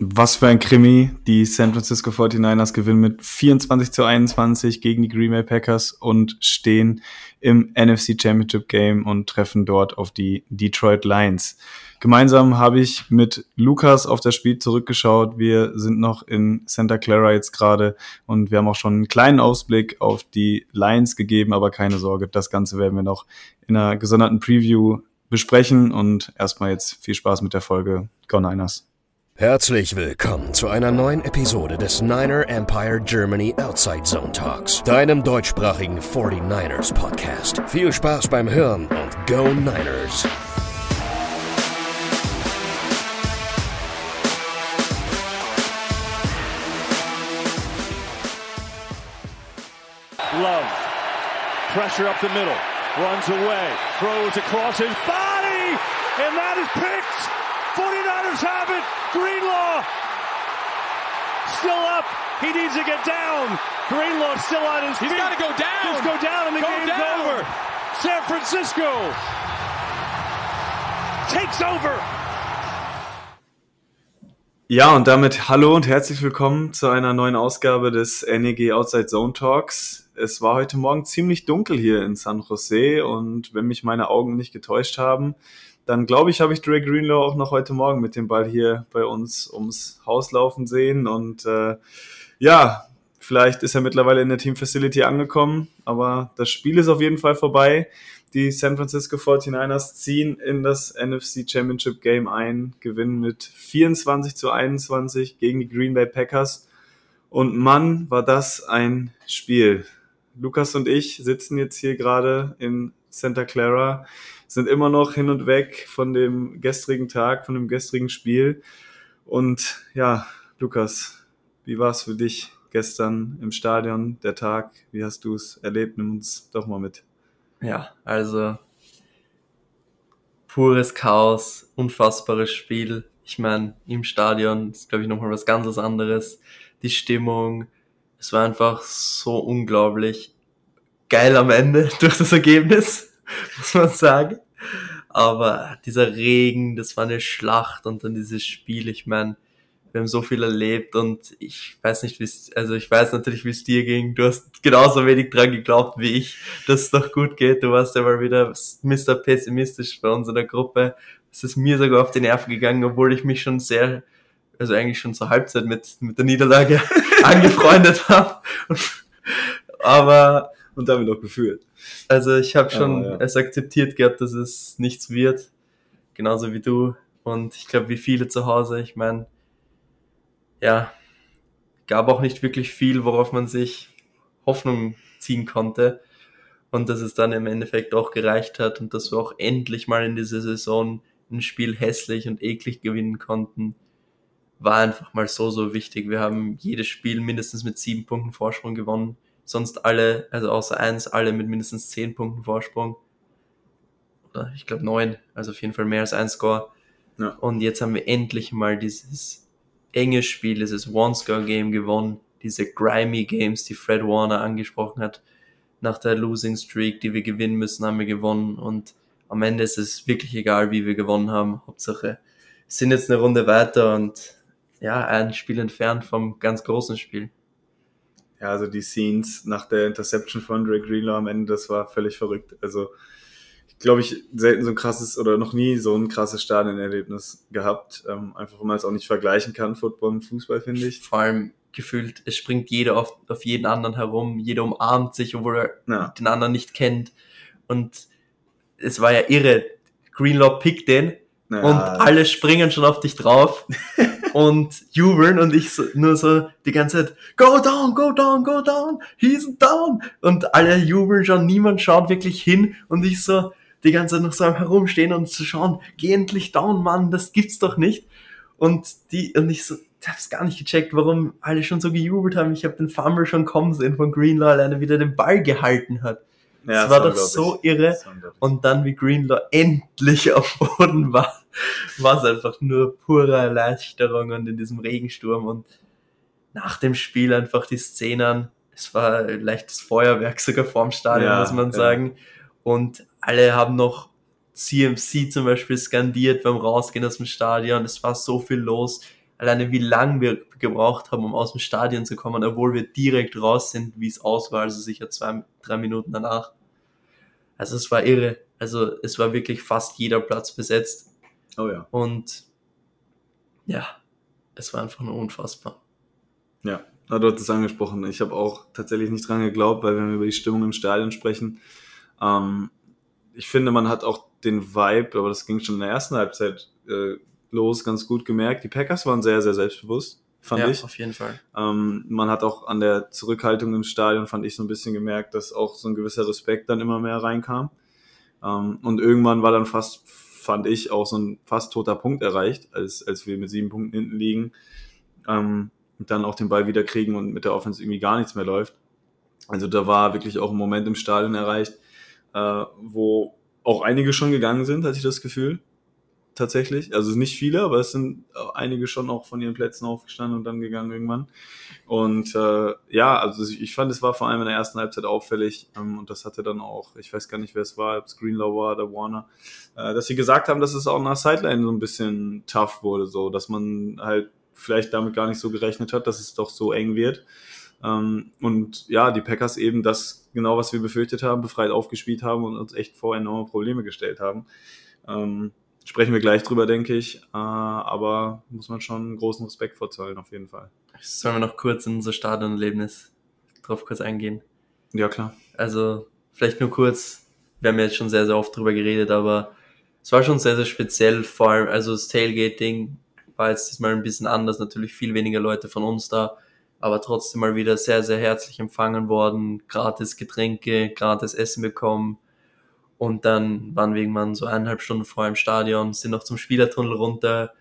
Was für ein Krimi. Die San Francisco 49ers gewinnen mit 24 zu 21 gegen die Green Bay Packers und stehen im NFC Championship Game und treffen dort auf die Detroit Lions. Gemeinsam habe ich mit Lukas auf das Spiel zurückgeschaut. Wir sind noch in Santa Clara jetzt gerade und wir haben auch schon einen kleinen Ausblick auf die Lions gegeben, aber keine Sorge, das Ganze werden wir noch in einer gesonderten Preview besprechen und erstmal jetzt viel Spaß mit der Folge Go Niners. Herzlich willkommen zu einer neuen Episode des Niner Empire Germany Outside Zone Talks, deinem deutschsprachigen 49ers Podcast. Viel Spaß beim Hören und Go Niners! Love. Pressure up the middle. Runs away. Throws across his body. And that is picked. 49ers have it. Greenlaw still up. He needs to get down. Greenlaw still on his He's feet. got to go down. Just go down and the Go game's down. over. San Francisco takes over. Ja, und damit hallo und herzlich willkommen zu einer neuen Ausgabe des NEG Outside Zone Talks. Es war heute Morgen ziemlich dunkel hier in San Jose und wenn mich meine Augen nicht getäuscht haben, dann glaube ich, habe ich Dre Greenlaw auch noch heute Morgen mit dem Ball hier bei uns ums Haus laufen sehen und äh, ja, vielleicht ist er mittlerweile in der Team Facility angekommen, aber das Spiel ist auf jeden Fall vorbei. Die San Francisco 49ers ziehen in das NFC Championship Game ein, gewinnen mit 24 zu 21 gegen die Green Bay Packers. Und Mann, war das ein Spiel. Lukas und ich sitzen jetzt hier gerade in Santa Clara, sind immer noch hin und weg von dem gestrigen Tag, von dem gestrigen Spiel. Und ja, Lukas, wie war es für dich gestern im Stadion, der Tag? Wie hast du es erlebt? Nimm uns doch mal mit. Ja, also pures Chaos, unfassbares Spiel. Ich meine, im Stadion ist, glaube ich, nochmal was ganz anderes. Die Stimmung, es war einfach so unglaublich geil am Ende durch das Ergebnis, muss man sagen. Aber dieser Regen, das war eine Schlacht und dann dieses Spiel, ich meine, wir haben so viel erlebt und ich weiß nicht, wie es, also ich weiß natürlich, wie es dir ging. Du hast genauso wenig dran geglaubt wie ich, dass es doch gut geht. Du warst ja mal wieder Mr. Pessimistisch bei uns in der Gruppe. Es ist mir sogar auf die Nerven gegangen, obwohl ich mich schon sehr, also eigentlich schon zur Halbzeit mit, mit der Niederlage angefreundet habe. Aber Und damit auch gefühlt. also ich habe schon ja. es akzeptiert gehabt, dass es nichts wird. Genauso wie du. Und ich glaube, wie viele zu Hause. Ich meine, ja, gab auch nicht wirklich viel, worauf man sich Hoffnung ziehen konnte. Und dass es dann im Endeffekt auch gereicht hat und dass wir auch endlich mal in dieser Saison ein Spiel hässlich und eklig gewinnen konnten, war einfach mal so, so wichtig. Wir haben jedes Spiel mindestens mit sieben Punkten Vorsprung gewonnen. Sonst alle, also außer eins, alle mit mindestens zehn Punkten Vorsprung. Oder ich glaube neun, also auf jeden Fall mehr als ein Score. Ja. Und jetzt haben wir endlich mal dieses enge Spiel, dieses One-Score-Game gewonnen. Diese grimy Games, die Fred Warner angesprochen hat. Nach der Losing Streak, die wir gewinnen müssen, haben wir gewonnen. Und am Ende ist es wirklich egal, wie wir gewonnen haben. Hauptsache, wir sind jetzt eine Runde weiter und ja, ein Spiel entfernt vom ganz großen Spiel. Ja, also die Scenes nach der Interception von Dre Greenlaw am Ende, das war völlig verrückt. Also ich glaube, ich selten so ein krasses oder noch nie so ein krasses Stadionerlebnis gehabt. Ähm, einfach, weil man es auch nicht vergleichen kann, Football und Fußball, finde ich. Vor allem gefühlt, es springt jeder auf, auf jeden anderen herum, jeder umarmt sich, obwohl er Ja. den anderen nicht kennt. Und es war ja irre. Greenlaw pickt den Ja, und alle springen schon auf dich drauf und jubeln und ich so, nur so die ganze Zeit, go down, go down, go down, he's down. Und alle jubeln schon, niemand schaut wirklich hin und ich so die ganze Zeit noch so herumstehen und zu schauen, geh endlich down, Mann, das gibt's doch nicht. Und die, und ich so, ich hab's gar nicht gecheckt, warum alle schon so gejubelt haben. Ich habe den Fumble schon kommen sehen von Greenlaw, alleine wieder den Ball gehalten hat. Ja, es war doch so irre. Das. Und dann, wie Greenlaw endlich auf Boden war, war es einfach nur pure Erleichterung und in diesem Regensturm. Und nach dem Spiel einfach die Szenen, es war ein leichtes Feuerwerk sogar vorm Stadion, Ja, muss man ja. sagen. Und alle haben noch CMC zum Beispiel skandiert beim Rausgehen aus dem Stadion. Es war so viel los. Alleine wie lang wir gebraucht haben, um aus dem Stadion zu kommen, obwohl wir direkt raus sind, wie es aus war, also sicher zwei, drei Minuten danach. Also es war irre. Also es war wirklich fast jeder Platz besetzt. Oh ja. Und ja, es war einfach nur unfassbar. Ja, na, du hast es angesprochen. Ich habe auch tatsächlich nicht dran geglaubt, weil wenn wir über die Stimmung im Stadion sprechen, ähm, ich finde, man hat auch den Vibe, aber das ging schon in der ersten Halbzeit äh, los, ganz gut gemerkt. Die Packers waren sehr, sehr selbstbewusst, fand ja, ich. auf jeden Fall. Ähm, man hat auch an der Zurückhaltung im Stadion, fand ich so ein bisschen gemerkt, dass auch so ein gewisser Respekt dann immer mehr reinkam. Ähm, und irgendwann war dann fast, fand ich, auch so ein fast toter Punkt erreicht, als, als wir mit sieben Punkten hinten liegen. Ähm, und dann auch den Ball wieder kriegen und mit der Offense irgendwie gar nichts mehr läuft. Also da war wirklich auch ein Moment im Stadion erreicht, äh, wo auch einige schon gegangen sind, hatte ich das Gefühl. Tatsächlich. Also nicht viele, aber es sind einige schon auch von ihren Plätzen aufgestanden und dann gegangen irgendwann. Und äh, ja, also ich fand, es war vor allem in der ersten Halbzeit auffällig ähm, und das hatte dann auch, ich weiß gar nicht, wer es war, ob es Greenlaw war oder Warner, äh, dass sie gesagt haben, dass es auch nach Sideline so ein bisschen tough wurde, so, dass man halt vielleicht damit gar nicht so gerechnet hat, dass es doch so eng wird. Ähm, und ja, die Packers eben das genau, was wir befürchtet haben, befreit aufgespielt haben und uns echt vor enorme Probleme gestellt haben. Ähm, sprechen wir gleich drüber, denke ich. Äh, aber muss man schon großen Respekt vorzahlen, auf jeden Fall. Sollen wir noch kurz in unser Stadionerlebnis drauf kurz eingehen? Ja, klar. Also, vielleicht nur kurz. Wir haben jetzt schon sehr, sehr oft drüber geredet, aber es war schon sehr, sehr speziell. Vor allem, also das Tailgating war jetzt diesmal ein bisschen anders. Natürlich viel weniger Leute von uns da, aber trotzdem mal wieder sehr, sehr herzlich empfangen worden. Gratis Getränke, gratis Essen bekommen. Und dann waren wir irgendwann so eineinhalb Stunden vor im Stadion, sind noch zum Spielertunnel runter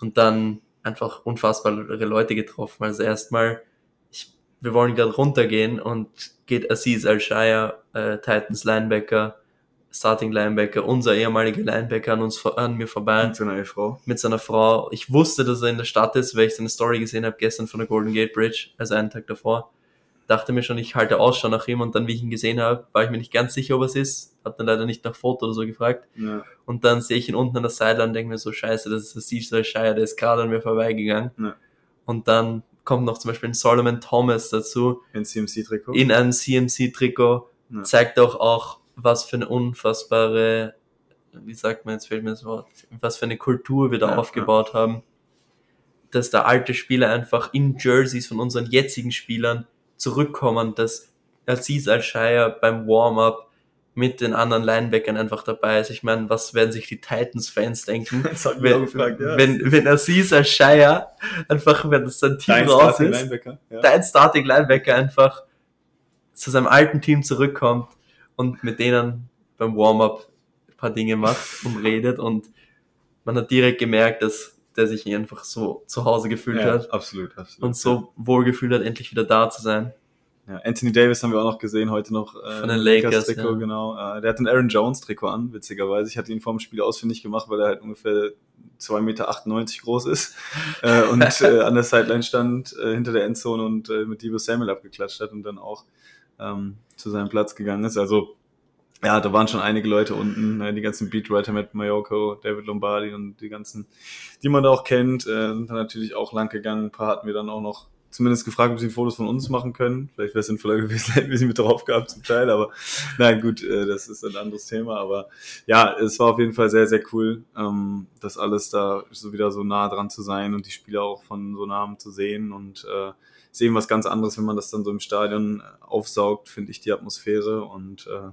und dann einfach unfassbare Leute getroffen. Also erstmal, ich, wir wollen gerade runtergehen und geht Aziz Al-Shire, äh, Titans Linebacker, Starting Linebacker, unser ehemaliger Linebacker an uns an mir vorbei. Mit seiner Frau. Mit seiner Frau. Ich wusste, dass er in der Stadt ist, weil ich seine Story gesehen habe gestern von der Golden Gate Bridge, also einen Tag davor. Dachte mir schon, ich halte Ausschau nach ihm und dann, wie ich ihn gesehen habe, war ich mir nicht ganz sicher, ob es ist. Hab dann leider nicht nach Foto oder so gefragt. Ja. Und dann sehe ich ihn unten an der Sideline und denke mir so, scheiße, das ist der Cecil Shire, der ist gerade an mir vorbeigegangen. Ja. Und dann kommt noch zum Beispiel ein Solomon Thomas dazu, In CMC-Trikot. in einem CMC-Trikot, Ja. zeigt auch auch, was für eine unfassbare, wie sagt man jetzt, fehlt mir das Wort, was für eine Kultur wir da aufgebaut haben. Dass da alte Spieler einfach in Jerseys von unseren jetzigen Spielern zurückkommen, dass Aziz Al-Shire beim Warm-up mit den anderen Linebackern einfach dabei ist. Ich meine, was werden sich die Titans-Fans denken, wenn, gefragt, ja. wenn, wenn Aziz Al-Shire einfach, wenn das sein Team Dein raus Starting ist, Linebacker. Ja. dein Starting Linebacker einfach zu seinem alten Team zurückkommt und mit denen beim Warm-up ein paar Dinge macht und redet und man hat direkt gemerkt, dass der sich einfach so zu Hause gefühlt ja, hat absolut, absolut. und so wohl gefühlt hat, endlich wieder da zu sein. Ja, Anthony Davis haben wir auch noch gesehen, heute noch äh, Von den Lakers, Trikot, ja. genau. Äh, der hat ein Aaron Jones Trikot an, witzigerweise. Ich hatte ihn vor dem Spiel ausfindig gemacht, weil er halt ungefähr 2,98 Meter groß ist äh, und äh, an der Sideline stand, äh, hinter der Endzone und äh, mit Debo Samuel abgeklatscht hat und dann auch ähm, zu seinem Platz gegangen ist. Also ja, da waren schon einige Leute unten, äh, die ganzen Beatwriter mit Mayoko, David Lombardi und die ganzen, die man da auch kennt, äh, sind dann natürlich auch lang gegangen. Ein paar hatten wir dann auch noch zumindest gefragt, ob sie Fotos von uns machen können. Vielleicht wäre es sinnvoller gewesen, hätten wir sie mit drauf gehabt zum Teil, aber nein, gut, äh, das ist ein anderes Thema. Aber ja, es war auf jeden Fall sehr, sehr cool, ähm, das alles da so wieder so nah dran zu sein und die Spieler auch von so nahem zu sehen und äh, sehen was ganz anderes, wenn man das dann so im Stadion aufsaugt, finde ich die Atmosphäre und äh,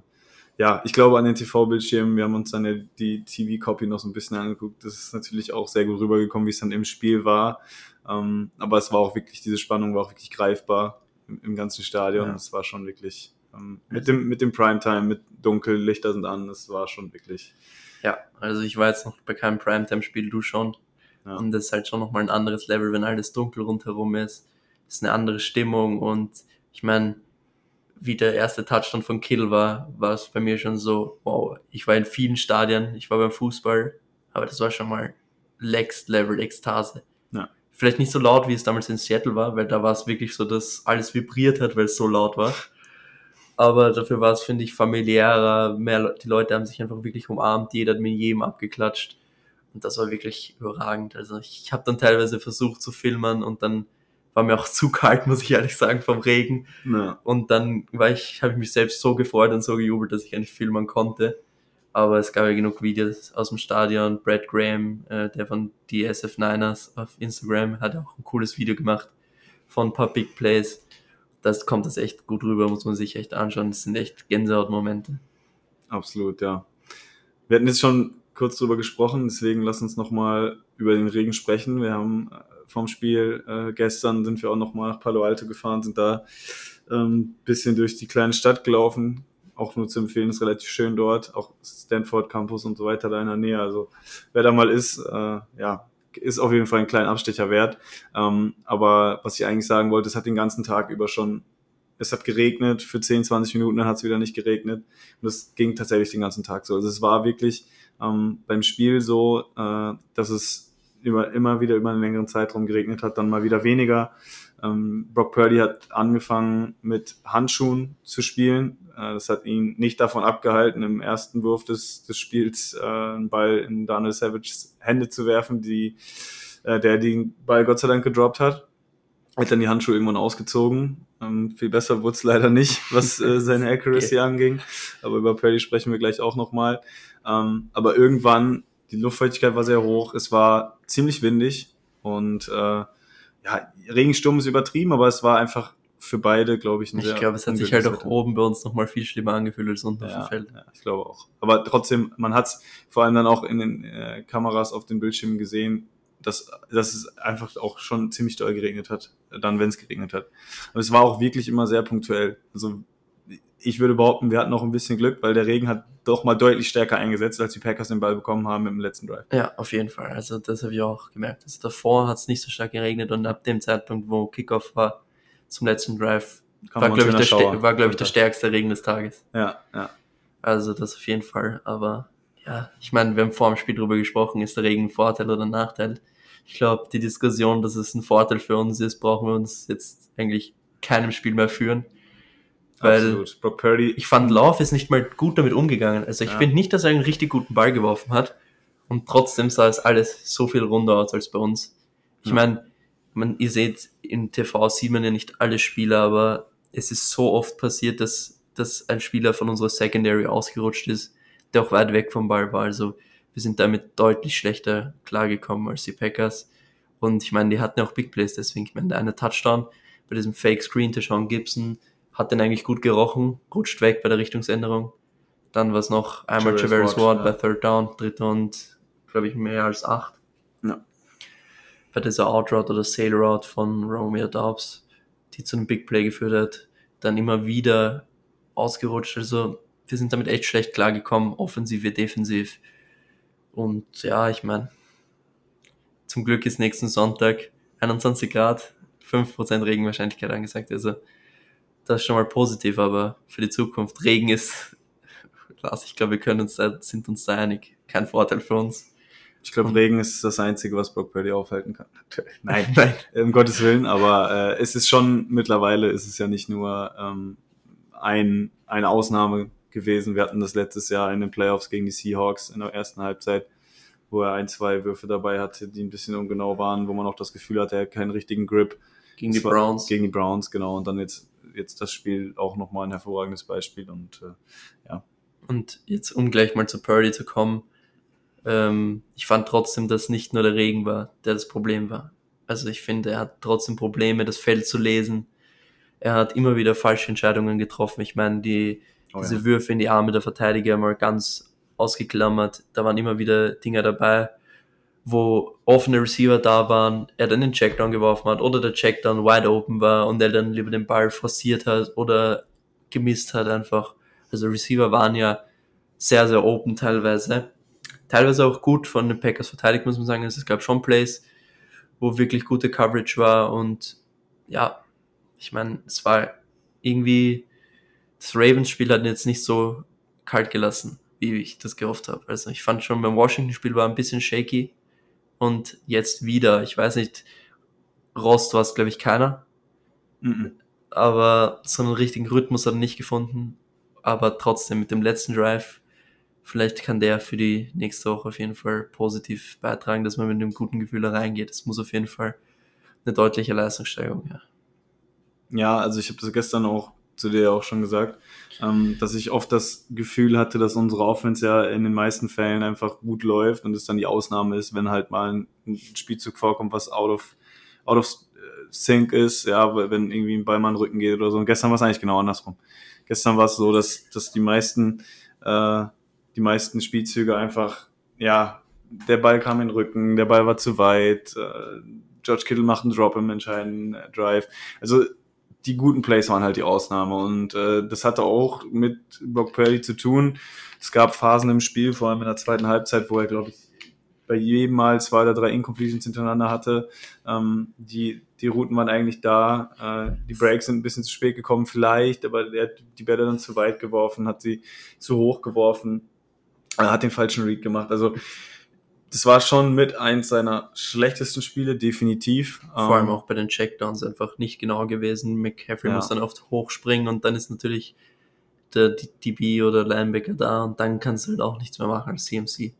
ja, ich glaube an den TV-Bildschirmen, wir haben uns dann ja die TV-Copy noch so ein bisschen angeguckt. Das ist natürlich auch sehr gut rübergekommen, wie es dann im Spiel war. Ähm, aber es war auch wirklich, diese Spannung war auch wirklich greifbar im, im ganzen Stadion. Ja. Es war schon wirklich ähm, mit dem, mit dem Primetime, mit dunkel, Lichter sind an, es war schon wirklich. Ja, also ich war jetzt noch bei keinem Primetime-Spiel, du schon. Ja. Und das ist halt schon nochmal ein anderes Level, wenn alles dunkel rundherum ist. Das ist eine andere Stimmung und ich meine, wie der erste Touchdown von Kittle war, war es bei mir schon so, wow, ich war in vielen Stadien, ich war beim Fußball, aber das war schon mal Next Level Ekstase. Ja. Vielleicht nicht so laut, wie es damals in Seattle war, weil da war es wirklich so, dass alles vibriert hat, weil es so laut war. Aber dafür war es, finde ich, familiärer, mehr, die Leute haben sich einfach wirklich umarmt, jeder hat mit jedem abgeklatscht. Und das war wirklich überragend. Also ich habe dann teilweise versucht zu filmen und dann war mir auch zu kalt, muss ich ehrlich sagen, vom Regen. Ja. Und dann war ich, habe ich mich selbst so gefreut und so gejubelt, dass ich eigentlich filmen konnte. Aber es gab ja genug Videos aus dem Stadion. Brad Graham, äh, der von die SF Niners auf Instagram, hat auch ein cooles Video gemacht von ein paar Big Plays. Das kommt das echt gut rüber, muss man sich echt anschauen. Das sind echt Gänsehautmomente. Absolut, ja. Wir hatten jetzt schon kurz drüber gesprochen, deswegen lass uns nochmal über den Regen sprechen. Wir haben äh, vom Spiel äh, gestern sind wir auch nochmal nach Palo Alto gefahren, sind da ähm, bisschen durch die kleine Stadt gelaufen. Auch nur zu empfehlen, ist relativ schön dort. Auch Stanford Campus und so weiter da in der Nähe. Also wer da mal ist, äh, ja, ist auf jeden Fall einen kleinen Abstecher wert. Ähm, aber was ich eigentlich sagen wollte, es hat den ganzen Tag über schon, es hat geregnet für 10, 20 Minuten, dann hat es wieder nicht geregnet. Und das ging tatsächlich den ganzen Tag so. Also es war wirklich ähm, beim Spiel so, äh, dass es über, immer wieder über einen längeren Zeitraum geregnet hat, dann mal wieder weniger. Ähm, Brock Purdy hat angefangen mit Handschuhen zu spielen. Äh, das hat ihn nicht davon abgehalten, im ersten Wurf des, des Spiels äh, einen Ball in Daniel Savage's Hände zu werfen, die, äh, der den Ball Gott sei Dank gedroppt hat. Hat dann die Handschuhe irgendwann ausgezogen. Ähm, viel besser wurde es leider nicht, was äh, seine Accuracy anging. Aber über Purdy sprechen wir gleich auch nochmal. Ähm, aber irgendwann, die Luftfeuchtigkeit war sehr hoch, es war ziemlich windig und äh, ja, Regensturm ist übertrieben, aber es war einfach für beide, glaube ich, ein Ich glaube, es hat sich halt auch Wetter. oben bei uns nochmal viel schlimmer angefühlt als unten auf Ja, dem Feld. ja, ich glaube auch. Aber trotzdem, man hat es vor allem dann auch in den äh, Kameras auf den Bildschirmen gesehen, dass, dass es einfach auch schon ziemlich doll geregnet hat, dann, wenn es geregnet hat. Aber es war auch wirklich immer sehr punktuell. Also ich würde behaupten, wir hatten noch ein bisschen Glück, weil der Regen hat doch mal deutlich stärker eingesetzt, als die Packers den Ball bekommen haben im letzten Drive. Ja, auf jeden Fall. Also das habe ich auch gemerkt. Also davor hat es nicht so stark geregnet und ab dem Zeitpunkt, wo Kickoff war, zum letzten Drive, Kam war, glaube ich, der, war, glaub ich, der stärkste Regen des Tages. Ja, ja. Also das auf jeden Fall. Aber ja, ich meine, wir haben vor dem Spiel drüber gesprochen, ist der Regen ein Vorteil oder ein Nachteil? Ich glaube, die Diskussion, dass es ein Vorteil für uns ist, brauchen wir uns jetzt eigentlich keinem Spiel mehr führen. Weil Absolut. Brock Purdy, ich fand, Love ist nicht mal gut damit umgegangen. Also ich Ja. finde nicht, dass er einen richtig guten Ball geworfen hat. Und trotzdem sah es alles so viel runder aus als bei uns. Ich Ja. meine, man, ihr seht, im TV sieht man ja nicht alle Spieler, aber es ist so oft passiert, dass, dass ein Spieler von unserer Secondary ausgerutscht ist, der auch weit weg vom Ball war. Also wir sind damit deutlich schlechter klargekommen als die Packers. Und ich meine, die hatten ja auch Big Plays, deswegen, ich meine, der eine Touchdown bei diesem Fake Screen, der Sean Gibson, hat den eigentlich gut gerochen, rutscht weg bei der Richtungsänderung. Dann war es noch einmal Javarius Ward, Ward ja. bei Third Down, dritter und, glaube ich, mehr als acht. Ja. Bei dieser Outroute oder Sail Route von Romeo Dobbs, die zu einem Big Play geführt hat, dann immer wieder ausgerutscht. Also wir sind damit echt schlecht klargekommen, offensiv wie defensiv. Und ja, ich meine, zum Glück ist nächsten Sonntag 21 Grad, 5% Regenwahrscheinlichkeit angesagt. Also das ist schon mal positiv, aber für die Zukunft, Regen ist, Lars, ich glaube, wir können uns da, sind uns da einig, kein Vorteil für uns. ich glaube, Regen ist das Einzige, was Brock Purdy aufhalten kann. Nein, Nein. um Gottes Willen, aber äh, es ist schon, mittlerweile ist es ja nicht nur ähm, ein, eine Ausnahme gewesen. Wir hatten das letztes Jahr in den Playoffs gegen die Seahawks in der ersten Halbzeit, wo er ein, zwei Würfe dabei hatte, die ein bisschen ungenau waren, wo man auch das Gefühl hatte, er hat keinen richtigen Grip. Gegen die Browns. Gegen die Browns, genau. Und dann jetzt, jetzt das Spiel auch nochmal ein hervorragendes Beispiel. Und äh, Und jetzt, um gleich mal zu Purdy zu kommen, ähm, ich fand trotzdem, dass nicht nur der Regen war, der das Problem war. Also ich finde, er hat trotzdem Probleme, das Feld zu lesen. Er hat immer wieder falsche Entscheidungen getroffen. Ich meine, die, oh diese ja. Würfe in die Arme der Verteidiger mal ganz ausgeklammert. Da waren immer wieder Dinge dabei, wo offene Receiver da waren, er dann den Checkdown geworfen hat oder der Checkdown wide open war und er dann lieber den Ball forciert hat oder gemisst hat einfach. Also Receiver waren ja sehr, sehr open teilweise. Teilweise auch gut von den Packers verteidigt, muss man sagen. Also es gab schon Plays, wo wirklich gute Coverage war und ja, ich meine, es war irgendwie, das Ravens-Spiel hat jetzt nicht so kalt gelassen, wie ich das gehofft habe. Also ich fand schon beim Washington-Spiel war ein bisschen shaky und jetzt wieder, ich weiß nicht, Rost war es, glaube ich, keiner, Mhm. aber so einen richtigen Rhythmus hat er nicht gefunden. Aber trotzdem mit dem letzten Drive vielleicht kann der für die nächste Woche auf jeden Fall positiv beitragen, dass man mit einem guten Gefühl da reingeht. Es muss auf jeden Fall eine deutliche Leistungssteigerung, ja. Ja, also ich habe das gestern auch zu dir auch schon gesagt, ähm, dass ich oft das Gefühl hatte, dass unsere Offense ja in den meisten Fällen einfach gut läuft und es dann die Ausnahme ist, wenn halt mal ein, Spielzug vorkommt, was out of, out of äh, sync ist, ja, wenn irgendwie ein Ball mal in den Rücken geht oder so. Und gestern war es eigentlich genau andersrum. Gestern war es so, dass, dass die meisten, äh, die meisten Spielzüge einfach, ja, der Ball kam in den Rücken, der Ball war zu weit, äh, George Kittle macht einen Drop im entscheidenden Drive. Also die guten Plays waren halt die Ausnahme und äh, das hatte auch mit Brock Purdy zu tun. Es gab Phasen im Spiel, vor allem in der zweiten Halbzeit, wo er, glaube ich, bei jedem Mal zwei oder drei Incompletions hintereinander hatte. Ähm, die, die Routen waren eigentlich da. Äh, die Breaks sind ein bisschen zu spät gekommen, vielleicht, aber er hat die Bälle dann zu weit geworfen, hat sie zu hoch geworfen, äh, hat den falschen Read gemacht. Also das war schon mit eins seiner schlechtesten Spiele, definitiv. Vor allem ähm, auch bei den Checkdowns einfach nicht genau gewesen. McCaffrey ja. muss dann oft hochspringen und dann ist natürlich der DB oder Linebacker da und dann kannst du halt auch nichts mehr machen als CMC.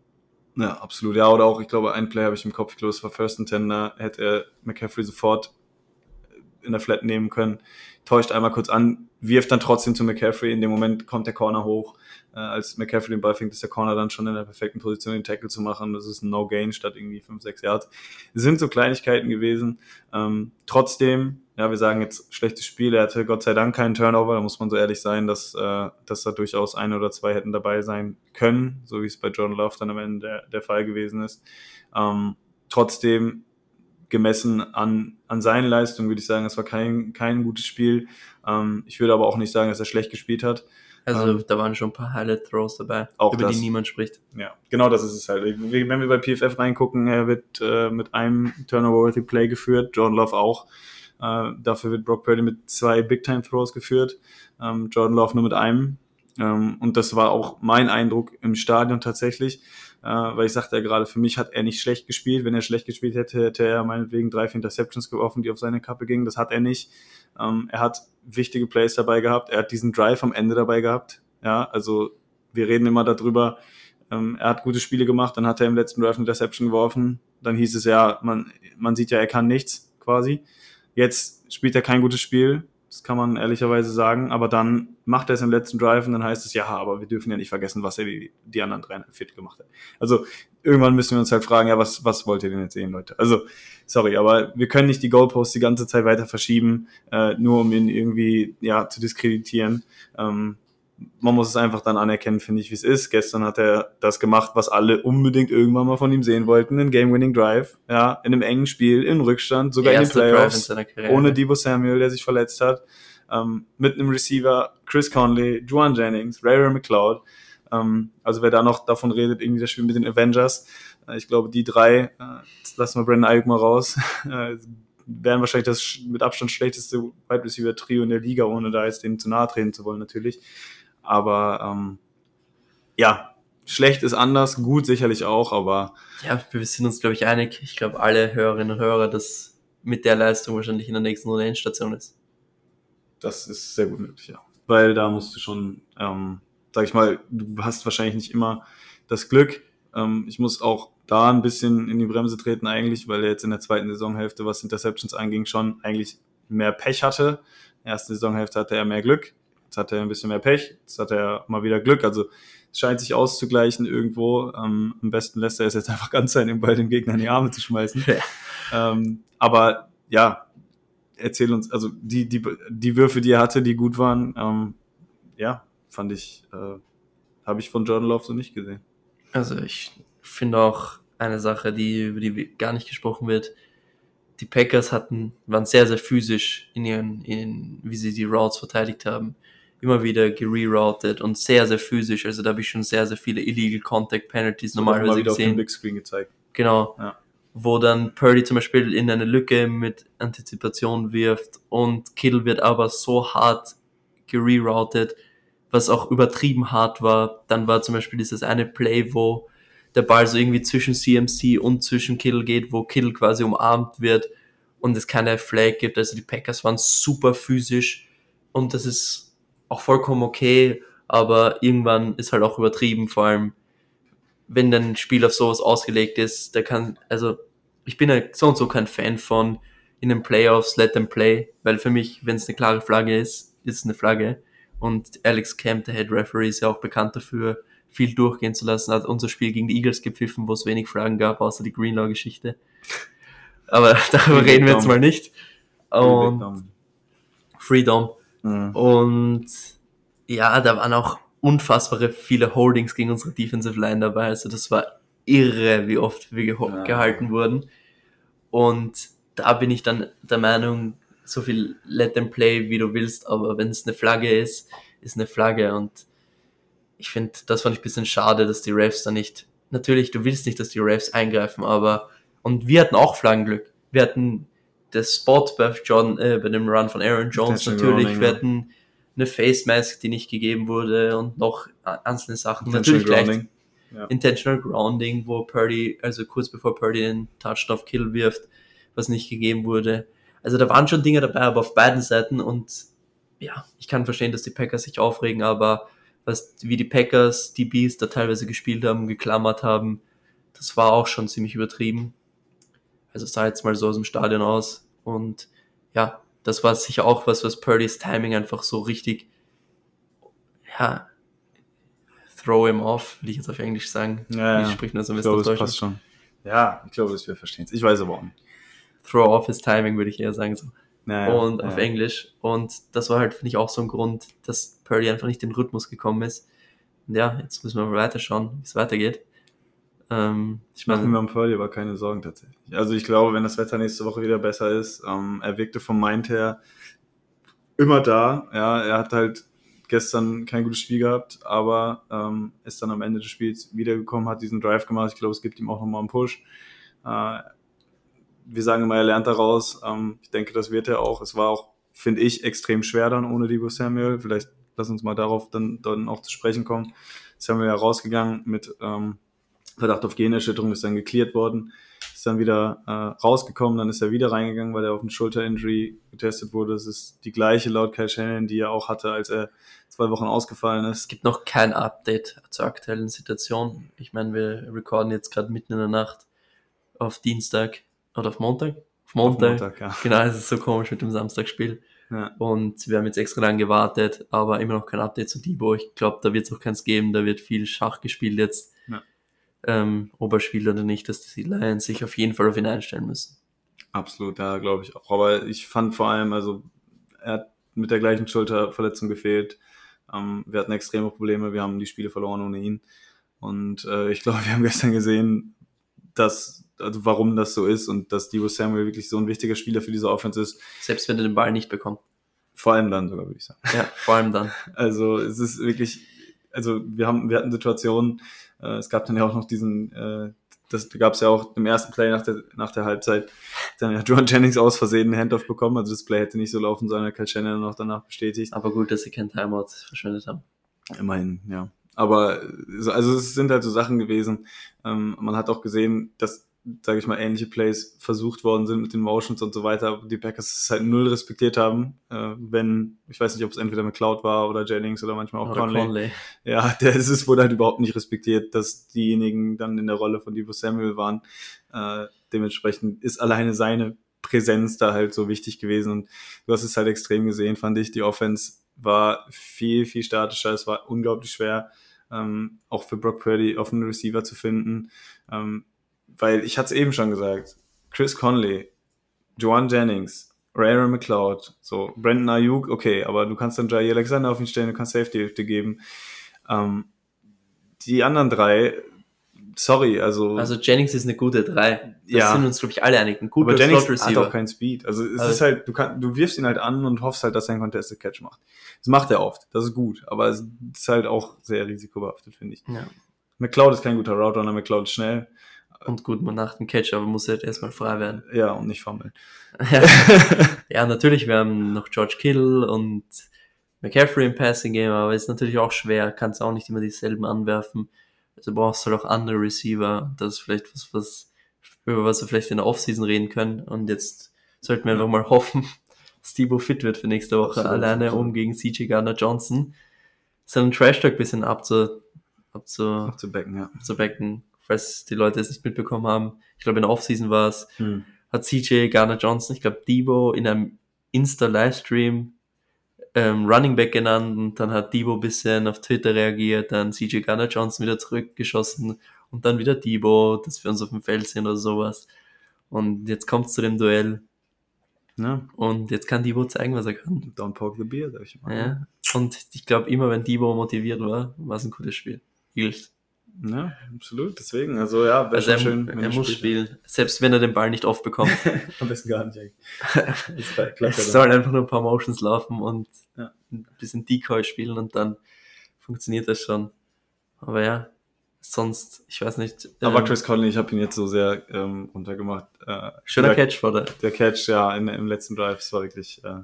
Ja, absolut. Ja, oder auch, ich glaube, ein Play habe ich im Kopf, ich glaube, es war First and Ten, da hätte er McCaffrey sofort in der Flat nehmen können, täuscht einmal kurz an, wirft dann trotzdem zu McCaffrey, in dem Moment kommt der Corner hoch, als McCaffrey den Ball fängt, ist der Corner dann schon in der perfekten Position, den Tackle zu machen. Das ist ein No-Gain statt irgendwie 5, 6 Yards. Es sind so Kleinigkeiten gewesen. Ähm, trotzdem, ja, wir sagen jetzt schlechtes Spiel. Er hatte Gott sei Dank keinen Turnover. Da muss man so ehrlich sein, dass, äh, dass da durchaus ein oder zwei hätten dabei sein können, so wie es bei John Love dann am Ende der, der Fall gewesen ist. Ähm, trotzdem gemessen an, an seinen Leistungen würde ich sagen, es war kein, kein gutes Spiel. Ähm, ich würde aber auch nicht sagen, dass er schlecht gespielt hat. Also ähm, da waren schon ein paar Highlight-Throws dabei, auch über das. die niemand spricht. Ja, genau das ist es halt. Wenn wir bei PFF reingucken, er wird äh, mit einem Turnover-worthy Play geführt, Jordan Love auch. Äh, dafür wird Brock Purdy mit zwei Big-Time-Throws geführt, ähm, Jordan Love nur mit einem. Ähm, und das war auch mein Eindruck im Stadion tatsächlich, äh, weil ich sagte ja gerade, für mich hat er nicht schlecht gespielt. Wenn er schlecht gespielt hätte, hätte er meinetwegen drei, vier Interceptions geworfen, die auf seine Kappe gingen. Das hat er nicht. Ähm, er hat wichtige Plays dabei gehabt. Er hat diesen Drive am Ende dabei gehabt. Ja, also wir reden immer darüber, ähm, er hat gute Spiele gemacht, dann hat er im letzten Drive eine Interception geworfen. Dann hieß es ja, man, man sieht ja, er kann nichts quasi. Jetzt spielt er kein gutes Spiel, das kann man ehrlicherweise sagen, aber dann macht er es im letzten Drive und dann heißt es, ja, aber wir dürfen ja nicht vergessen, was er die, die anderen drei fit gemacht hat. Also irgendwann müssen wir uns halt fragen, ja, was, was wollt ihr denn jetzt sehen, Leute? Also, sorry, aber wir können nicht die Goalposts die ganze Zeit weiter verschieben, äh, nur um ihn irgendwie ja, zu diskreditieren. Ähm, man muss es einfach dann anerkennen, finde ich, wie es ist. Gestern hat er das gemacht, was alle unbedingt irgendwann mal von ihm sehen wollten. Ein Game-Winning Drive, ja, in einem engen Spiel, im Rückstand, sogar in den Playoffs, in ohne Debo Samuel, der sich verletzt hat, ähm, mit einem Receiver, Chris Conley, Juan Jennings, Ray Ray McLeod. Ähm, also wer da noch davon redet, irgendwie das Spiel mit den Avengers, äh, ich glaube, die drei, äh, lassen wir Brandon Ayuk mal raus, äh, wären wahrscheinlich das mit Abstand schlechteste Wide Receiver Trio in der Liga, ohne da jetzt denen zu nahe treten zu wollen natürlich. Aber ähm, ja, schlecht ist anders, gut sicherlich auch, aber. Ja, wir sind uns, glaube ich, einig. Ich glaube, alle Hörerinnen und Hörer, dass mit der Leistung wahrscheinlich in der nächsten Runde Endstation ist. Das ist sehr gut möglich, ja. Weil da musst du schon, ähm, sag ich mal, du hast wahrscheinlich nicht immer das Glück. Ähm, ich muss auch da ein bisschen in die Bremse treten eigentlich, weil er jetzt in der zweiten Saisonhälfte, was Interceptions anging, schon eigentlich mehr Pech hatte. In der ersten Saisonhälfte hatte er mehr Glück. Jetzt hat er ein bisschen mehr Pech, jetzt hat er mal wieder Glück. Also es scheint sich auszugleichen irgendwo. Ähm, am besten lässt er es jetzt einfach ganz sein, den Ball dem Gegner in die Arme zu schmeißen. ähm, aber ja, erzähl uns, also die, die, die Würfe, die er hatte, die gut waren, ähm, ja, fand ich, äh, habe ich von Jordan Love so nicht gesehen. Also ich finde auch eine Sache, die, über die gar nicht gesprochen wird, die Packers hatten, waren sehr, sehr physisch in ihren, in, wie sie die Routes verteidigt haben immer wieder gereroutet und sehr, sehr physisch. Also da habe ich schon sehr, sehr viele Illegal Contact Penalties so normalerweise gesehen. Auf dem Big Screen gezeigt. Genau. Ja. Wo dann Purdy zum Beispiel in eine Lücke mit Antizipation wirft und Kittle wird aber so hart gereroutet, was auch übertrieben hart war. Dann war zum Beispiel dieses eine Play, wo der Ball so irgendwie zwischen CMC und zwischen Kittle geht, wo Kittle quasi umarmt wird und es keine Flag gibt. Also die Packers waren super physisch und das ist auch vollkommen okay, aber irgendwann ist halt auch übertrieben, vor allem wenn ein Spiel auf sowas ausgelegt ist, der kann, also ich bin ja so und so kein Fan von in den Playoffs let them play, weil für mich, wenn es eine klare Flagge ist, ist es eine Flagge. Und Alex Camp, der Head Referee, ist ja auch bekannt dafür, viel durchgehen zu lassen. Hat unser Spiel gegen die Eagles gepfiffen, wo es wenig Flaggen gab, außer die Greenlaw-Geschichte. Aber darüber reden wir jetzt mal nicht. Und Freedom. Mhm. Und ja, da waren auch unfassbare viele Holdings gegen unsere Defensive Line dabei. Also das war irre, wie oft wir geho ja. gehalten wurden. Und da bin ich dann der Meinung, so viel let them play, wie du willst, aber wenn es eine Flagge ist, ist eine Flagge und ich finde, das fand ich ein bisschen schade, dass die Refs da nicht, natürlich, du willst nicht, dass die Refs eingreifen, aber, und wir hatten auch Flaggenglück. Wir hatten das Spot bei John, äh, bei dem Run von Aaron Jones natürlich, wir hatten eine Face Mask, die nicht gegeben wurde und noch einzelne Sachen. Natürlich gleich ja. Intentional Grounding, wo Purdy, also kurz bevor Purdy den Touchdown Kill wirft, was nicht gegeben wurde. Also da waren schon Dinge dabei, aber auf beiden Seiten und ja, ich kann verstehen, dass die Packers sich aufregen, aber was, wie die Packers, die Bees da teilweise gespielt haben, geklammert haben, das war auch schon ziemlich übertrieben. Also sah jetzt mal so aus dem Stadion aus und ja, das war sicher auch was, was Purdy's Timing einfach so richtig, ja, throw him off, will ich jetzt auf Englisch sagen. Ja, Wie spricht man so ein bisschen auf Deutsch? passt schon. Ja, ich glaube, dass wir verstehen es. Ich weiß aber auch nicht. Throw off his timing, würde ich eher sagen. So. Naja, und auf ja. Englisch. Und das war halt, finde ich, auch so ein Grund, dass Purdy einfach nicht in den Rhythmus gekommen ist. Und ja, jetzt müssen wir mal weiterschauen, wie es weitergeht. Ähm, ich mache mir um Purdy aber keine Sorgen tatsächlich. Also ich glaube, wenn das Wetter nächste Woche wieder besser ist, ähm, er wirkte vom Mind her immer da. Ja, er hat halt gestern kein gutes Spiel gehabt, aber ähm, ist dann am Ende des Spiels wiedergekommen, hat diesen Drive gemacht. Ich glaube, es gibt ihm auch nochmal einen Push. Äh, wir sagen immer, er lernt daraus. Ähm, ich denke, das wird er auch. Es war auch, finde ich, extrem schwer dann ohne Debo Samuel. Vielleicht lass uns mal darauf dann, dann auch zu sprechen kommen. Samuel ja rausgegangen mit ähm, Verdacht auf Generschütterung, ist dann geklärt worden, ist dann wieder äh, rausgekommen, dann ist er wieder reingegangen, weil er auf eine Schulter-Injury getestet wurde. Das ist die gleiche laut Kyle Shannon, die er auch hatte, als er zwei Wochen ausgefallen ist. Es gibt noch kein Update zur aktuellen Situation. Ich meine, wir recorden jetzt gerade mitten in der Nacht auf Dienstag oder auf Montag. Auf Montag. Auf Montag ja. Genau, es ist so komisch mit dem Samstagspiel. Ja. Und wir haben jetzt extra lang gewartet, aber immer noch kein Update zu Debo. Ich glaube, da wird es auch keins geben. Da wird viel Schach gespielt jetzt. Ja. Ähm, ob er spielt oder nicht, dass die Lions sich auf jeden Fall auf ihn einstellen müssen. Absolut, ja, glaube ich auch. Aber ich fand vor allem, also er hat mit der gleichen Schulterverletzung gefehlt. Ähm, wir hatten extreme Probleme, wir haben die Spiele verloren ohne ihn. Und äh, ich glaube, wir haben gestern gesehen, dass, also warum das so ist und dass Debo Samuel wirklich so ein wichtiger Spieler für diese Offense ist. Selbst wenn er den Ball nicht bekommt. Vor allem dann sogar, würde ich sagen. Ja, vor allem dann. Also es ist wirklich, also wir haben, wir hatten Situationen, äh, es gab dann ja auch noch diesen, äh, das gab es ja auch im ersten Play nach der, nach der Halbzeit, dann ja John Jennings aus Versehen einen Handoff bekommen, also das Play hätte nicht so laufen sollen, Kyle Shannon noch danach bestätigt. Aber gut, dass sie kein Timeout verschwendet haben. Immerhin, ja. Aber also es sind halt so Sachen gewesen. Ähm, man hat auch gesehen, dass, sage ich mal, ähnliche Plays versucht worden sind mit den Motions und so weiter, die Packers es halt null respektiert haben. Äh, wenn, ich weiß nicht, ob es entweder McCloud war oder Jennings oder manchmal auch oder Conley. Conley. Ja, der ist es wurde halt überhaupt nicht respektiert, dass diejenigen dann in der Rolle von Debo Samuel waren. Äh, dementsprechend ist alleine seine Präsenz da halt so wichtig gewesen und du hast es halt extrem gesehen, fand ich. Die Offense war viel, viel statischer, es war unglaublich schwer ähm, auch für Brock Purdy offene Receiver zu finden. Ähm, weil ich hatte es eben schon gesagt, Chris Conley, Joan Jennings, Ray McLeod, so Brandon Ayuk, okay, aber du kannst dann Jay Alexander auf ihn stellen, du kannst Safety-Hälfte geben. Ähm, die anderen drei sorry, also. Also Jennings ist eine gute 3. Das ja. sind uns, glaube ich, alle einig. Ein guter aber Jennings hat auch keinen Speed. Also es also ist halt, du, kann, du wirfst ihn halt an und hoffst halt, dass er einen Contested Catch macht. Das macht er oft. Das ist gut. Aber es ist halt auch sehr risikobehaftet, finde ich. Ja. McLeod ist kein guter Route Runner, McLeod ist schnell. Und gut, man nach dem Catch, aber muss halt erstmal frei werden. Ja, und nicht fummeln. ja. ja, natürlich, wir haben noch George Kittle und McCaffrey im Passing Game, aber ist natürlich auch schwer, kannst auch nicht immer dieselben anwerfen. Also brauchst du halt auch andere Receiver. Das ist vielleicht was, was, über was wir vielleicht in der Offseason reden können. Und jetzt sollten wir einfach mal hoffen, dass Steve fit wird für nächste Woche, absolut, alleine absolut. um gegen CJ Gardner Johnson seinen Trash-Talk bisschen abzu, abzu, Abzubecken, ja. abzubecken, falls die Leute es nicht mitbekommen haben. Ich glaube, in der Offseason war es, Hm. hat CJ Garner Johnson, ich glaube, Debo in einem Insta-Livestream ähm, Running Back genannt und dann hat Debo ein bisschen auf Twitter reagiert, dann CJ Garner Johnson wieder zurückgeschossen und dann wieder Debo, dass wir uns auf dem Feld sind oder sowas. Und jetzt kommt es zu dem Duell ja. und jetzt kann Debo zeigen, was er kann. Don't poke the beer, sag ich mal. Ja. Und ich glaube, immer wenn Debo motiviert war, war es ein gutes Spiel. Eagles. Ja, absolut. Deswegen, also ja, wäre Also er, schön. wenn er er muss spielt. spielen, selbst wenn er den Ball nicht oft bekommt. Am besten gar nicht. dann. soll einfach nur ein paar Motions laufen und Ja. ein bisschen Decoy spielen und dann funktioniert das schon. Aber ja, sonst, ich weiß nicht. Aber ähm, Chris Conley, ich habe ihn jetzt so sehr ähm, runtergemacht. Äh, schöner der, Catch vor der. Der Catch, ja, in, im letzten Drive, es war wirklich, äh,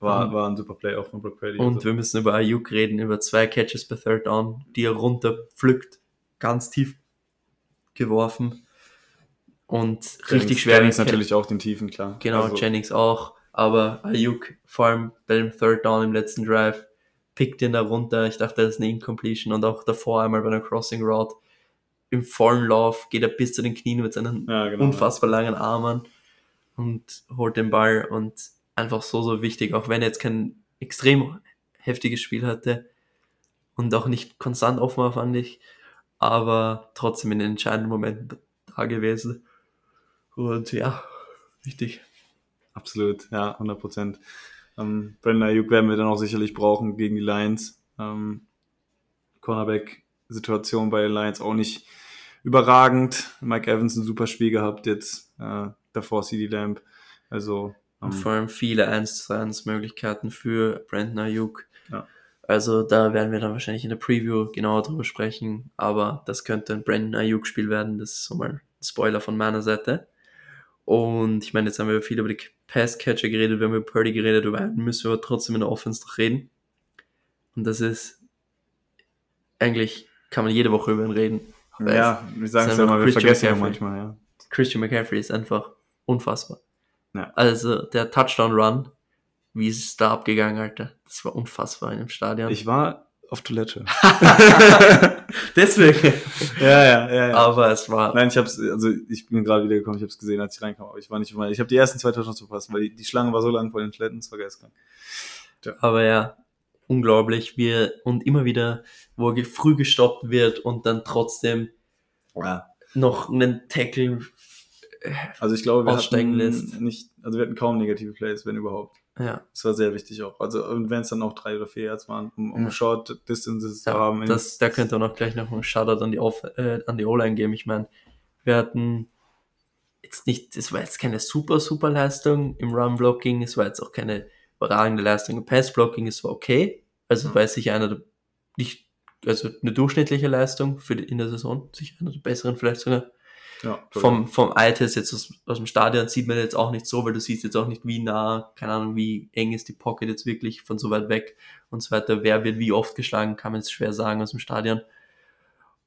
war, Mhm. war ein super Play auch von Brock Brady. Und also, wir müssen über Ayuk reden, über zwei Catches per Third Down, die er runterpflückt, ganz tief geworfen. Und richtig Jennings- schwer. Jennings natürlich auch den Tiefen, klar. Genau, also, Jennings auch. Aber Ayuk, vor allem bei dem Third Down im letzten Drive, pickt ihn da runter. Ich dachte, das ist eine Incompletion. Und auch davor einmal bei einer Crossing Route. Im vollen Lauf geht er bis zu den Knien mit seinen Ja, genau. unfassbar langen Armen und holt den Ball. Und einfach so, so wichtig. Auch wenn er jetzt kein extrem heftiges Spiel hatte und auch nicht konstant offen war, fand ich. Aber trotzdem in den entscheidenden Momenten da gewesen. Und ja, wichtig. Absolut, ja, 100 Prozent. Ähm, Brandon Ayuk werden wir dann auch sicherlich brauchen gegen die Lions. Ähm, Cornerback-Situation bei den Lions auch nicht überragend. Mike Evans ein super Spiel gehabt jetzt, äh, davor CD Lamb. Also, Und ähm, vor allem viele 1 zu 1 Möglichkeiten für Brandon Ayuk. Ja. Also da werden wir dann wahrscheinlich in der Preview genauer drüber sprechen, aber das könnte ein Brandon Ayuk Spiel werden, das ist so mal ein Spoiler von meiner Seite. Und ich meine, jetzt haben wir viel über die Passcatcher geredet, wir haben über Purdy geredet, über einen müssen wir aber trotzdem in der Offense noch reden. Und das ist, eigentlich kann man jede Woche über ihn reden. Aber ja, wir sagen es ja mal, wir vergessen ja McCaffrey. manchmal, ja. Christian McCaffrey ist einfach unfassbar. Ja. Also der Touchdown-Run, wie ist es da abgegangen, Alter? Das war unfassbar in dem Stadion. Ich war auf Toilette. Deswegen. ja, ja, ja, ja. Aber es war. Nein, ich hab's, also ich bin gerade wieder gekommen, ich habe es gesehen, als ich reinkam, aber ich war nicht, ich habe die ersten zwei Touchdowns verpasst, weil die, die Schlange war so lang vor den Toiletten, es war geistkrank. Aber ja, unglaublich, wie und immer wieder, wo er früh gestoppt wird und dann trotzdem Ja. noch einen Tackle. Also ich glaube, wir hatten lässt. nicht, also wir hatten kaum negative Plays, wenn überhaupt. Ja, Das war sehr wichtig auch. Also und wenn es dann auch drei oder vier Yards waren, um, um Ja. Short Distances zu ja haben. das, da könnte auch noch gleich noch ein Shoutout an die, Auf, äh, an die O-Line geben. Ich meine, wir hatten jetzt nicht, es war jetzt keine super, super Leistung im Run-Blocking, es war jetzt auch keine überragende Leistung im Pass-Blocking, es war okay. Also Mhm. war sicher einer der, nicht, also eine durchschnittliche Leistung für die, in der Saison, sicher einer der besseren vielleicht sogar. Ja, Vom, vom Eye-Test jetzt aus, aus dem Stadion sieht man jetzt auch nicht so, weil du siehst jetzt auch nicht, wie nah, keine Ahnung, wie eng ist die Pocket jetzt wirklich von so weit weg und so weiter. Wer wird wie oft geschlagen, kann man jetzt schwer sagen aus dem Stadion.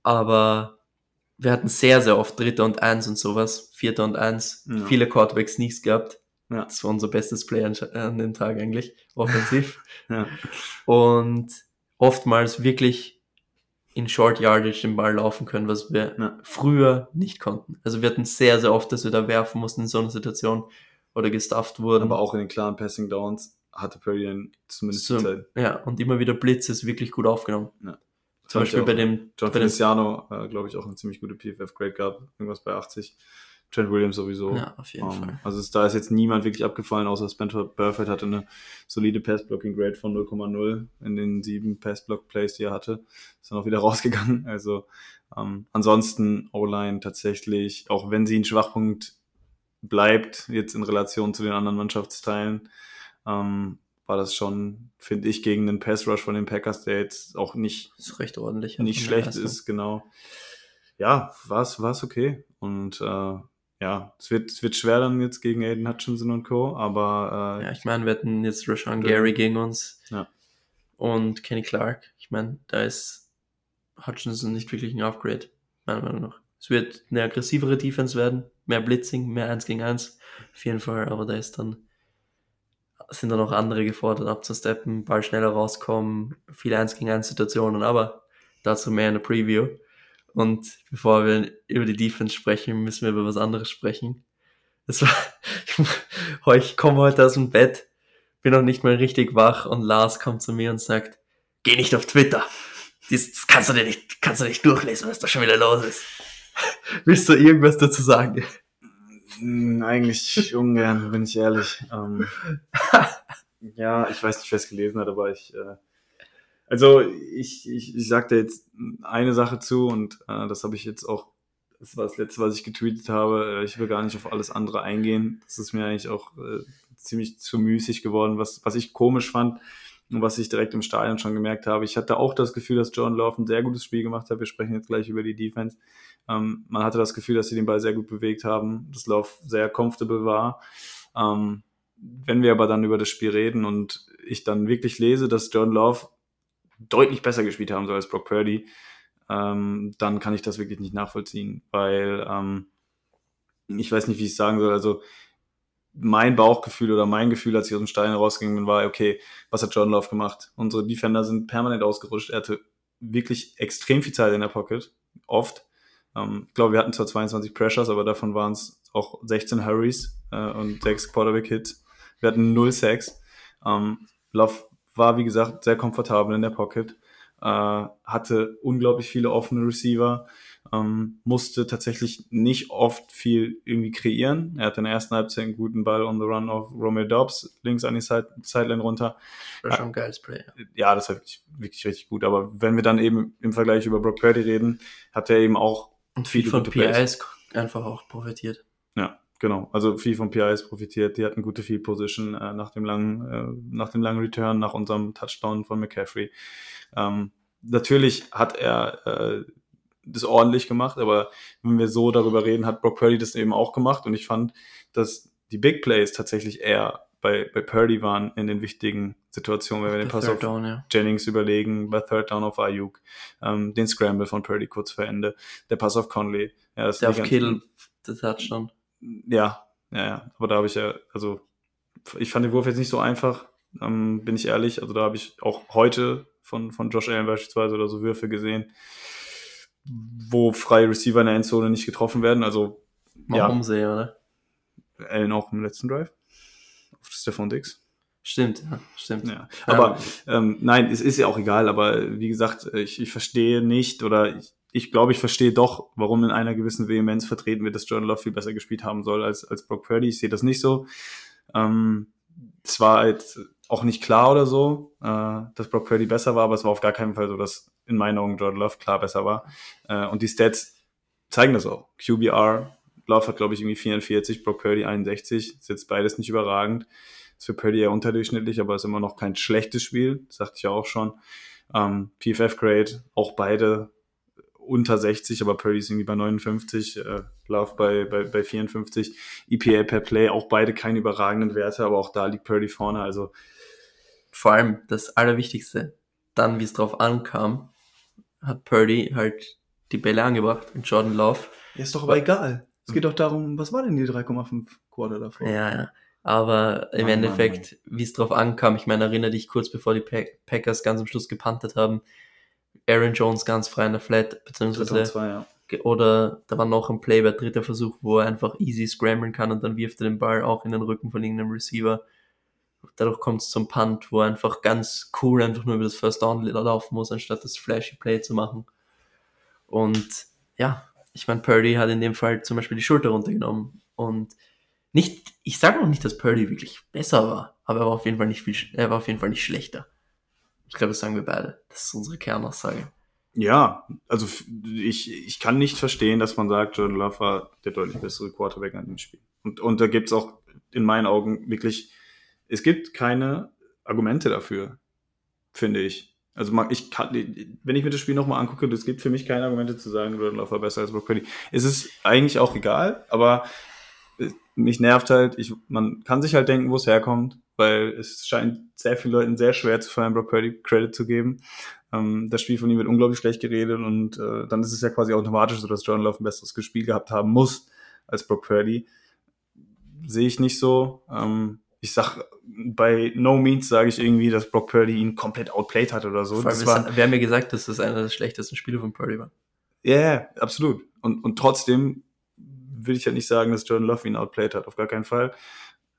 Aber wir hatten sehr, sehr oft Dritter und Eins und sowas, Vierter und Eins, Ja. viele Quarterback-Sneaks gehabt. Ja. Das war unser bestes Play an, an dem Tag eigentlich, offensiv. ja. und oftmals wirklich in Short Yardage den Ball laufen können, was wir Ja. früher nicht konnten. Also wir hatten sehr, sehr oft, dass wir da werfen mussten in so einer Situation oder gestufft wurden. Aber auch in den klaren Passing Downs hatte Purdy dann zumindest so, Zeit. ja, und immer wieder Blitzes wirklich gut aufgenommen. Ja. Zum Beispiel bei dem, John Feliciano, äh, glaube ich, auch eine ziemlich gute PFF-Grade gab, irgendwas bei 80. Trent Williams sowieso. ja, auf jeden Ähm, Fall. Also es, da ist jetzt niemand wirklich abgefallen, außer Spencer Burford hatte eine solide Pass-Blocking-Grade von 0,0 in den sieben Pass-Block-Plays, die er hatte. Ist dann auch wieder rausgegangen. Also ähm, ansonsten O-Line tatsächlich, auch wenn sie ein Schwachpunkt bleibt, jetzt in Relation zu den anderen Mannschaftsteilen, ähm, war das schon, finde ich, gegen den Pass-Rush von den Packers, der jetzt auch nicht ist recht ordentlich. nicht schlecht ist, genau. Ja, war es okay. Und äh, ja, es wird, es wird schwer dann jetzt gegen Aiden Hutchinson und Co., aber äh, Ja, ich meine, wir hatten jetzt Rashawn Ja. Gary gegen uns Ja. und Kenny Clark. Ich meine, da ist Hutchinson nicht wirklich ein Upgrade, meiner Meinung nach. Es wird eine aggressivere Defense werden, mehr Blitzing, mehr 1 gegen 1, auf jeden Fall, aber da ist dann, sind dann auch andere gefordert, abzusteppen, Ball schneller rauskommen, viele 1 gegen 1 Situationen, aber dazu mehr in der Preview. Und bevor wir über die Defense sprechen, müssen wir über was anderes sprechen. Das war, ich komme heute aus dem Bett, bin noch nicht mal richtig wach und Lars kommt zu mir und sagt, geh nicht auf Twitter. Das kannst du dir nicht, kannst du nicht durchlesen, was da schon wieder los ist. Willst du irgendwas dazu sagen? Hm, eigentlich ungern, bin ich ehrlich. Ähm, ja, ich weiß nicht, wer es gelesen hat, aber ich, äh, also ich, ich, ich sagte jetzt eine Sache zu und äh, das habe ich jetzt auch, das war das letzte, was ich getweetet habe. Äh, ich will gar nicht auf alles andere eingehen. Das ist mir eigentlich auch äh, ziemlich zu müßig geworden, was, was ich komisch fand und was ich direkt im Stadion schon gemerkt habe. Ich hatte auch das Gefühl, dass John Love ein sehr gutes Spiel gemacht hat. Wir sprechen jetzt gleich über die Defense. Ähm, man hatte das Gefühl, dass sie den Ball sehr gut bewegt haben, dass Love sehr comfortable war. Ähm, wenn wir aber dann über das Spiel reden und ich dann wirklich lese, dass John Love deutlich besser gespielt haben soll als Brock Purdy, ähm, dann kann ich das wirklich nicht nachvollziehen, weil ähm, ich weiß nicht, wie ich es sagen soll. Also mein Bauchgefühl oder mein Gefühl, als ich aus dem Stein rausging, bin, war, okay, was hat Jordan Love gemacht? Unsere Defender sind permanent ausgerutscht. Er hatte wirklich extrem viel Zeit in der Pocket, oft. Ähm, ich glaube, wir hatten zwar 22 Pressures, aber davon waren es auch 16 Hurries äh, und 6 Quarterback-Hits. Wir hatten 0 Sacks. Ähm, Love war, wie gesagt, sehr komfortabel in der Pocket, äh, hatte unglaublich viele offene Receiver, ähm, musste tatsächlich nicht oft viel irgendwie kreieren. Er hatte in der ersten Halbzeit einen guten Ball on the run auf Romeo Dobbs, links an die Side Sideline runter. Das war schon ein geiles Play. Ja, das war wirklich, wirklich richtig gut. Aber wenn wir dann eben im Vergleich über Brock Purdy reden, hat er eben auch und viel von PIs einfach auch profitiert. Genau. Also viel von PIs profitiert. Die hatten gute Field Position äh, nach dem langen, äh, nach dem langen Return, nach unserem Touchdown von McCaffrey. Ähm, natürlich hat er äh, das ordentlich gemacht, aber wenn wir so darüber reden, hat Brock Purdy das eben auch gemacht und ich fand, dass die Big Plays tatsächlich eher bei, bei Purdy waren in den wichtigen Situationen, wenn wir den Pass auf down, ja. Jennings überlegen, bei Third Down auf Ayuk, ähm, den Scramble von Purdy kurz vor Ende, der Pass auf Conley. Ja, das der auf Kill, der Touchdown. Ja, ja, ja, aber da habe ich ja, also ich fand den Wurf jetzt nicht so einfach, ähm, bin ich ehrlich, also da habe ich auch heute von, von Josh Allen beispielsweise oder so Würfe gesehen, wo freie Receiver in der Endzone nicht getroffen werden, also Mal ja. umsehen, oder? Allen auch im letzten Drive auf Stefan Dix. Stimmt, ja, stimmt. Ja. Aber ähm, nein, es ist ja auch egal, aber wie gesagt, ich, ich verstehe nicht oder ich, ich glaube, ich verstehe doch, warum in einer gewissen Vehemenz vertreten wird, dass Jordan Love viel besser gespielt haben soll als, als Brock Purdy. Ich sehe das nicht so. Ähm, es war halt auch nicht klar oder so, äh, dass Brock Purdy besser war, aber es war auf gar keinen Fall so, dass in meinen Augen Jordan Love klar besser war. Äh, und die Stats zeigen das auch. QBR, Love hat, glaube ich, irgendwie 44, Brock Purdy 61. Ist jetzt beides nicht überragend. Ist für Purdy eher unterdurchschnittlich, aber ist immer noch kein schlechtes Spiel. Das sagte ich ja auch schon. Ähm, PFF Grade, auch beide unter 60, aber Purdy ist irgendwie bei 59, äh, Love bei, bei, bei 54. EPA per Play, auch beide keine überragenden Werte, aber auch da liegt Purdy vorne. Also vor allem das Allerwichtigste, dann wie es drauf ankam, hat Purdy halt die Bälle angebracht und Jordan Love. Ja, ist doch aber egal. Es geht doch darum, was war denn die 3,5 Quarter davor? Ja, ja. Aber im Mann, Endeffekt, wie es drauf ankam, ich meine, erinnere dich kurz bevor die Packers ganz am Schluss gepantet haben, Aaron Jones ganz frei in der Flat, beziehungsweise zwei, ja. oder da war noch ein Play bei dritter Versuch, wo er einfach easy scramblen kann und dann wirft er den Ball auch in den Rücken von irgendeinem Receiver. Dadurch kommt es zum Punt, wo er einfach ganz cool einfach nur über das First Down laufen muss, anstatt das flashy Play zu machen. Und ja, ich meine, Purdy hat in dem Fall zum Beispiel die Schulter runtergenommen und nicht, ich sage noch nicht, dass Purdy wirklich besser war, aber er war auf jeden Fall nicht viel, er war auf jeden Fall nicht schlechter. Ich glaube, das sagen wir beide. Das ist unsere Kernaussage. Ja, also ich, ich kann nicht verstehen, dass man sagt, Jordan Love war der deutlich bessere Quarterback an dem Spiel. Und, und da gibt's auch in meinen Augen wirklich, es gibt keine Argumente dafür, finde ich. Also ich kann, wenn ich mir das Spiel nochmal angucke, es gibt für mich keine Argumente zu sagen, Jordan Love war besser als Brock Purdy. Es ist eigentlich auch egal, aber mich nervt halt, ich, man kann sich halt denken, wo es herkommt, weil es scheint sehr vielen Leuten sehr schwer zu fallen, Brock Purdy Credit zu geben. Ähm, das Spiel von ihm wird unglaublich schlecht geredet und äh, dann ist es ja quasi automatisch so, dass Jordan Love ein besseres Spiel gehabt haben muss als Brock Purdy. Sehe ich nicht so. Ähm, ich sag, bei No Means sage ich irgendwie, dass Brock Purdy ihn komplett outplayed hat oder so. Vor Das war, wir haben ja gesagt, dass das einer der schlechtesten Spiele von Purdy war. ja, ja, absolut. Und, und trotzdem will ich ja nicht sagen, dass Jordan Love ihn outplayed hat, auf gar keinen Fall.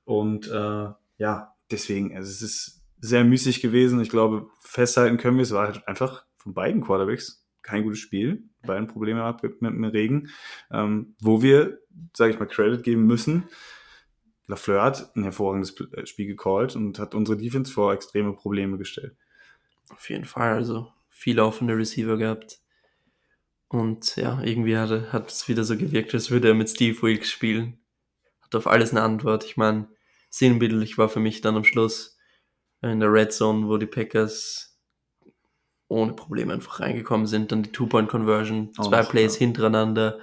Und äh, ja, deswegen, also es ist sehr müßig gewesen. Ich glaube, festhalten können wir, es war halt einfach von beiden Quarterbacks kein gutes Spiel. Beiden Probleme gehabt mit, mit dem Regen. Ähm, wo wir, sage ich mal, Credit geben müssen. Lafleur hat ein hervorragendes Pl- Spiel gecallt und hat unsere Defense vor extreme Probleme gestellt. Auf jeden Fall, also viel offene Receiver gehabt. Und ja, irgendwie hat, hat es wieder so gewirkt, als würde er mit Steve Wilkes spielen. Hat auf alles eine Antwort. Ich meine, sinnbildlich war für mich dann am Schluss in der Red Zone, wo die Packers ohne Probleme einfach reingekommen sind. Dann die Two-Point-Conversion, Auch zwei Plays ja. hintereinander,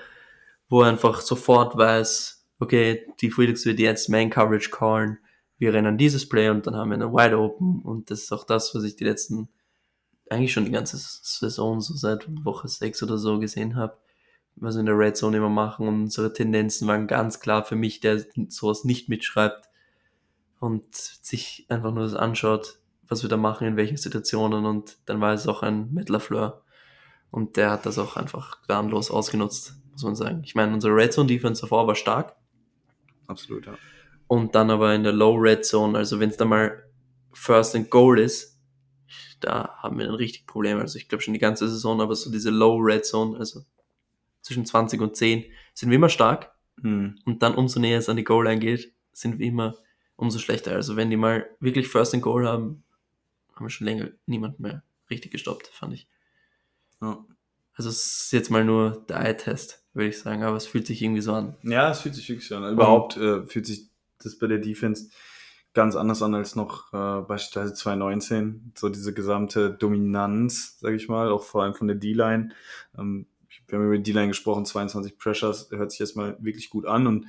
wo er einfach sofort weiß, okay, Steve Wilkes wird jetzt Man-Coverage callen. Wir rennen dieses Play und dann haben wir eine Wide Open. Und das ist auch das, was ich die letzten eigentlich schon die ganze Saison, so seit Woche 6 oder so gesehen habe, was wir in der Red Zone immer machen. Und unsere Tendenzen waren ganz klar für mich, der sowas nicht mitschreibt und sich einfach nur das anschaut, was wir da machen, in welchen Situationen. Und dann war es auch ein Matt LaFleur. Und der hat das auch einfach gnadenlos ausgenutzt, muss man sagen. Ich meine, unsere Red Zone Defense davor war stark. Absolut, ja. Und dann aber in der Low Red Zone, also wenn es da mal First and Goal ist, da haben wir ein richtig Problem. Also ich glaube schon die ganze Saison, aber so diese Low Red Zone, also zwischen 20 und 10, sind wir immer stark. Hm. Und dann umso näher es an die Goal Line geht, sind wir immer umso schlechter. Also wenn die mal wirklich First and Goal haben, haben wir schon länger niemand mehr richtig gestoppt, fand ich. Ja. Also es ist jetzt mal nur der Eye-Test, würde ich sagen, aber es fühlt sich irgendwie so an. Ja, es fühlt sich wirklich so an. Überhaupt äh, fühlt sich das bei der Defense ganz anders an als noch äh, beispielsweise 2019. So diese gesamte Dominanz, sage ich mal, auch vor allem von der D-Line. Ähm, wir haben über die D-Line gesprochen, 22 Pressures, hört sich jetzt mal wirklich gut an und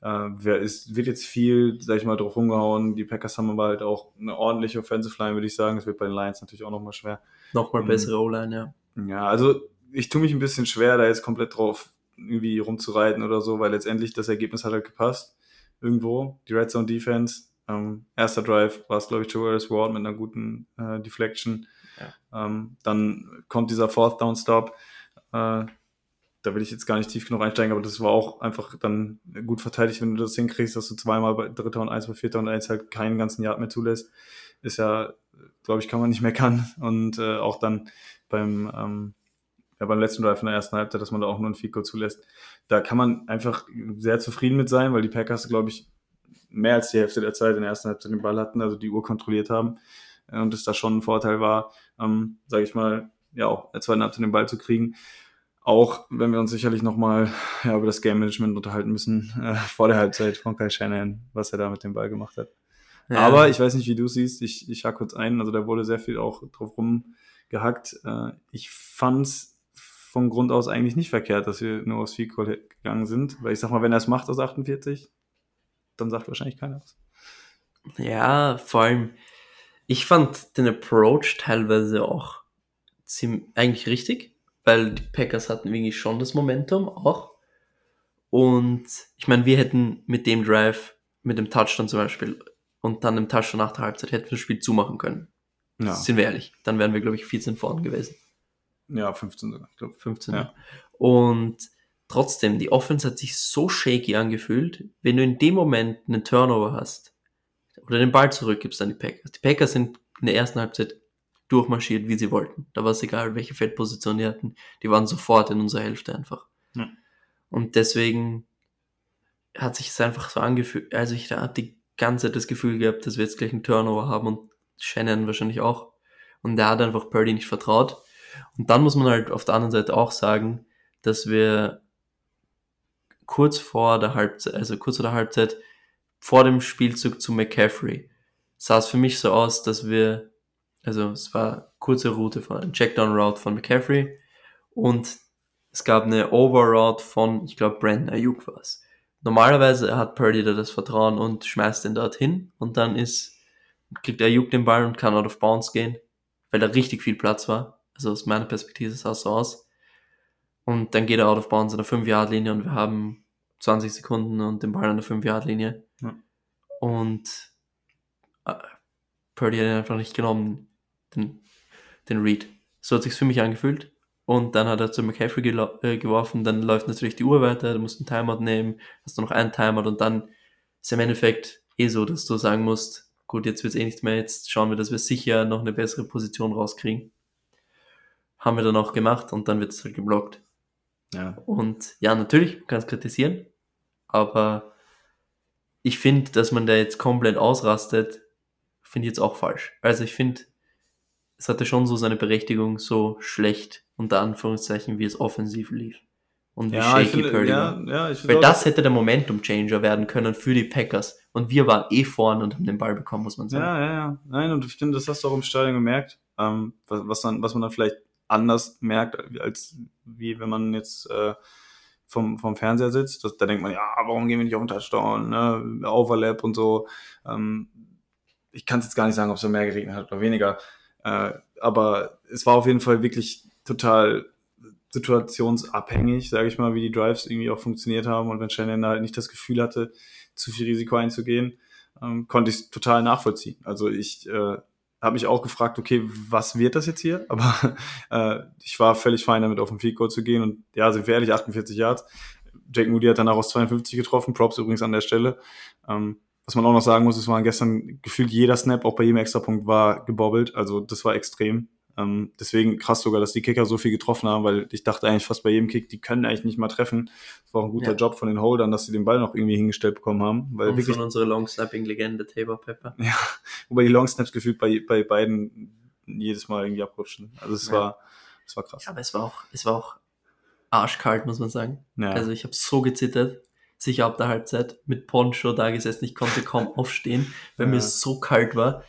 äh, wer ist, wird jetzt viel, sag ich mal, drauf rumgehauen. Die Packers haben aber halt auch eine ordentliche Offensive Line, würde ich sagen. Das wird bei den Lions natürlich auch nochmal schwer. Nochmal Mhm. bessere O-Line, ja. Ja, also ich tue mich ein bisschen schwer, da jetzt komplett drauf irgendwie rumzureiten oder so, weil letztendlich das Ergebnis hat halt gepasst. Irgendwo. Die Red Zone Defense. Ähm, erster Drive war es, glaube ich, Joel Ward mit einer guten äh, Deflection. Ähm, dann kommt dieser Fourth Down Stop. Äh, da will ich jetzt gar nicht tief genug einsteigen, aber das war auch einfach dann gut verteidigt, wenn du das hinkriegst, dass du zweimal bei dritter und eins, bei vierter und eins halt keinen ganzen Yard mehr zulässt. Ist ja, glaube ich, kann man nicht meckern. Und äh, auch dann beim, ähm, ja, beim letzten Drive in der ersten Halbzeit, dass man da auch nur ein Fico zulässt. Da kann man einfach sehr zufrieden mit sein, weil die Packers, glaube ich, mehr als die Hälfte der Zeit in der ersten Halbzeit den Ball hatten, also die Uhr kontrolliert haben. Und es da schon ein Vorteil war, ähm, sage ich mal, ja, auch in der zweiten Halbzeit den Ball zu kriegen. Auch wenn wir uns sicherlich nochmal ja, über das Game Management unterhalten müssen, äh, vor der Halbzeit von Kai Shannon, was er da mit dem Ball gemacht hat. ja. Aber ich weiß nicht, wie du siehst. Ich, ich hack kurz ein. Also da wurde sehr viel auch drauf rumgehackt. Äh, ich fand's von Grund aus eigentlich nicht verkehrt, dass wir nur aufs Field Goal gegangen sind. Weil ich sag mal, wenn er es macht aus 48, dann sagt wahrscheinlich keiner was. Ja, vor allem, ich fand den Approach teilweise auch ziemlich, eigentlich richtig, weil die Packers hatten irgendwie schon das Momentum auch. Und ich meine, wir hätten mit dem Drive, mit dem Touchdown zum Beispiel und dann dem Touchdown nach der Halbzeit, hätten wir das Spiel zumachen können. Ja, Sind wir ehrlich. Dann wären wir, glaube ich, 14 vorn gewesen. ja 15 sogar. Ich glaube. 15. Ja. Und trotzdem, die Offense hat sich so shaky angefühlt, wenn du in dem Moment einen Turnover hast oder den Ball zurückgibst an die Packers. Die Packers sind in der ersten Halbzeit durchmarschiert, wie sie wollten. Da war es egal, welche Feldposition die hatten. Die waren sofort in unserer Hälfte einfach. Ja. Und deswegen hat sich es einfach so angefühlt, also ich da die ganze Zeit das Gefühl gehabt, dass wir jetzt gleich einen Turnover haben und Shannon wahrscheinlich auch. Und der hat einfach Purdy nicht vertraut. Und dann muss man halt auf der anderen Seite auch sagen, dass wir kurz vor der Halbzeit, also kurz vor der Halbzeit, vor dem Spielzug zu McCaffrey, sah es für mich so aus, dass wir, also es war kurze Route von, ein Checkdown-Route von McCaffrey und es gab eine Over-Route von, ich glaube, Brandon Ayuk war es. Normalerweise hat Purdy da das Vertrauen und schmeißt den dorthin und dann ist, kriegt Ayuk den Ball und kann out of bounds gehen, weil da richtig viel Platz war. Also aus meiner Perspektive sah es so aus. Und dann geht er out of bounds an der 5-Yard-Linie und wir haben 20 Sekunden und den Ball an der 5-Yard-Linie. Ja. Und äh, Purdy hat ihn einfach nicht genommen, den, den Read. So hat sich's für mich angefühlt. Und dann hat er zu McCaffrey äh, geworfen, dann läuft natürlich die Uhr weiter, du musst einen Timeout nehmen, hast du noch einen Timeout und dann ist im Endeffekt eh so, dass du sagen musst, gut, jetzt wird's eh nichts mehr, jetzt schauen wir, dass wir sicher noch eine bessere Position rauskriegen. Haben wir dann auch gemacht und dann wird's halt geblockt. Ja. Und ja, natürlich, man kann es kritisieren, aber ich finde, dass man da jetzt komplett ausrastet, finde ich jetzt auch falsch. Also ich finde, es hatte schon so seine Berechtigung, so schlecht, unter Anführungszeichen, wie es offensiv lief. Und wie Ja, shaky ich finde, Purdy ja, ja, Weil auch, das hätte der Momentum-Changer werden können für die Packers. Und wir waren eh vorne und haben den Ball bekommen, muss man sagen. Ja, ja, ja. Nein, und ich finde, das hast du auch im Stadion gemerkt, ähm, was, was, dann, was man dann vielleicht anders merkt, als wie wenn man jetzt äh, vom, vom Fernseher sitzt. Das, da denkt man, ja, warum gehen wir nicht auf den Touchdown, ne? Overlap und so. Ähm, ich kann es jetzt gar nicht sagen, ob es mehr geregnet hat oder weniger. Äh, aber es war auf jeden Fall wirklich total situationsabhängig, sage ich mal, wie die Drives irgendwie auch funktioniert haben. Und wenn Shannon halt nicht das Gefühl hatte, zu viel Risiko einzugehen, ähm, konnte ich es total nachvollziehen. Also ich äh, habe mich auch gefragt, okay, was wird das jetzt hier? Aber äh, ich war völlig fein damit, auf den Field Goal zu gehen. Und ja, sind wir ehrlich, 48 Yards. Jake Moody hat danach aus 52 getroffen. Props übrigens an der Stelle. Ähm, was man auch noch sagen muss, es waren gestern gefühlt jeder Snap, auch bei jedem Extrapunkt war gebobbelt. Also das war extrem. Ähm, deswegen krass sogar, dass die Kicker so viel getroffen haben, weil ich dachte eigentlich fast bei jedem Kick, die können eigentlich nicht mal treffen. Das war auch ein guter Ja. Job von den Holdern, dass sie den Ball noch irgendwie hingestellt bekommen haben. Weil Und wirklich, von unserer Long-Snapping-Legende Tabor Pepper. ja, wobei die Long Snaps gefühlt bei, bei beiden jedes Mal irgendwie abrutschen. Also es Ja. war, es war krass. Ja, aber es war auch, es war auch arschkalt, muss man sagen. Ja. Also ich habe so gezittert, sicher ab der Halbzeit, mit Poncho da gesessen, ich konnte kaum aufstehen, weil Ja. mir so kalt war.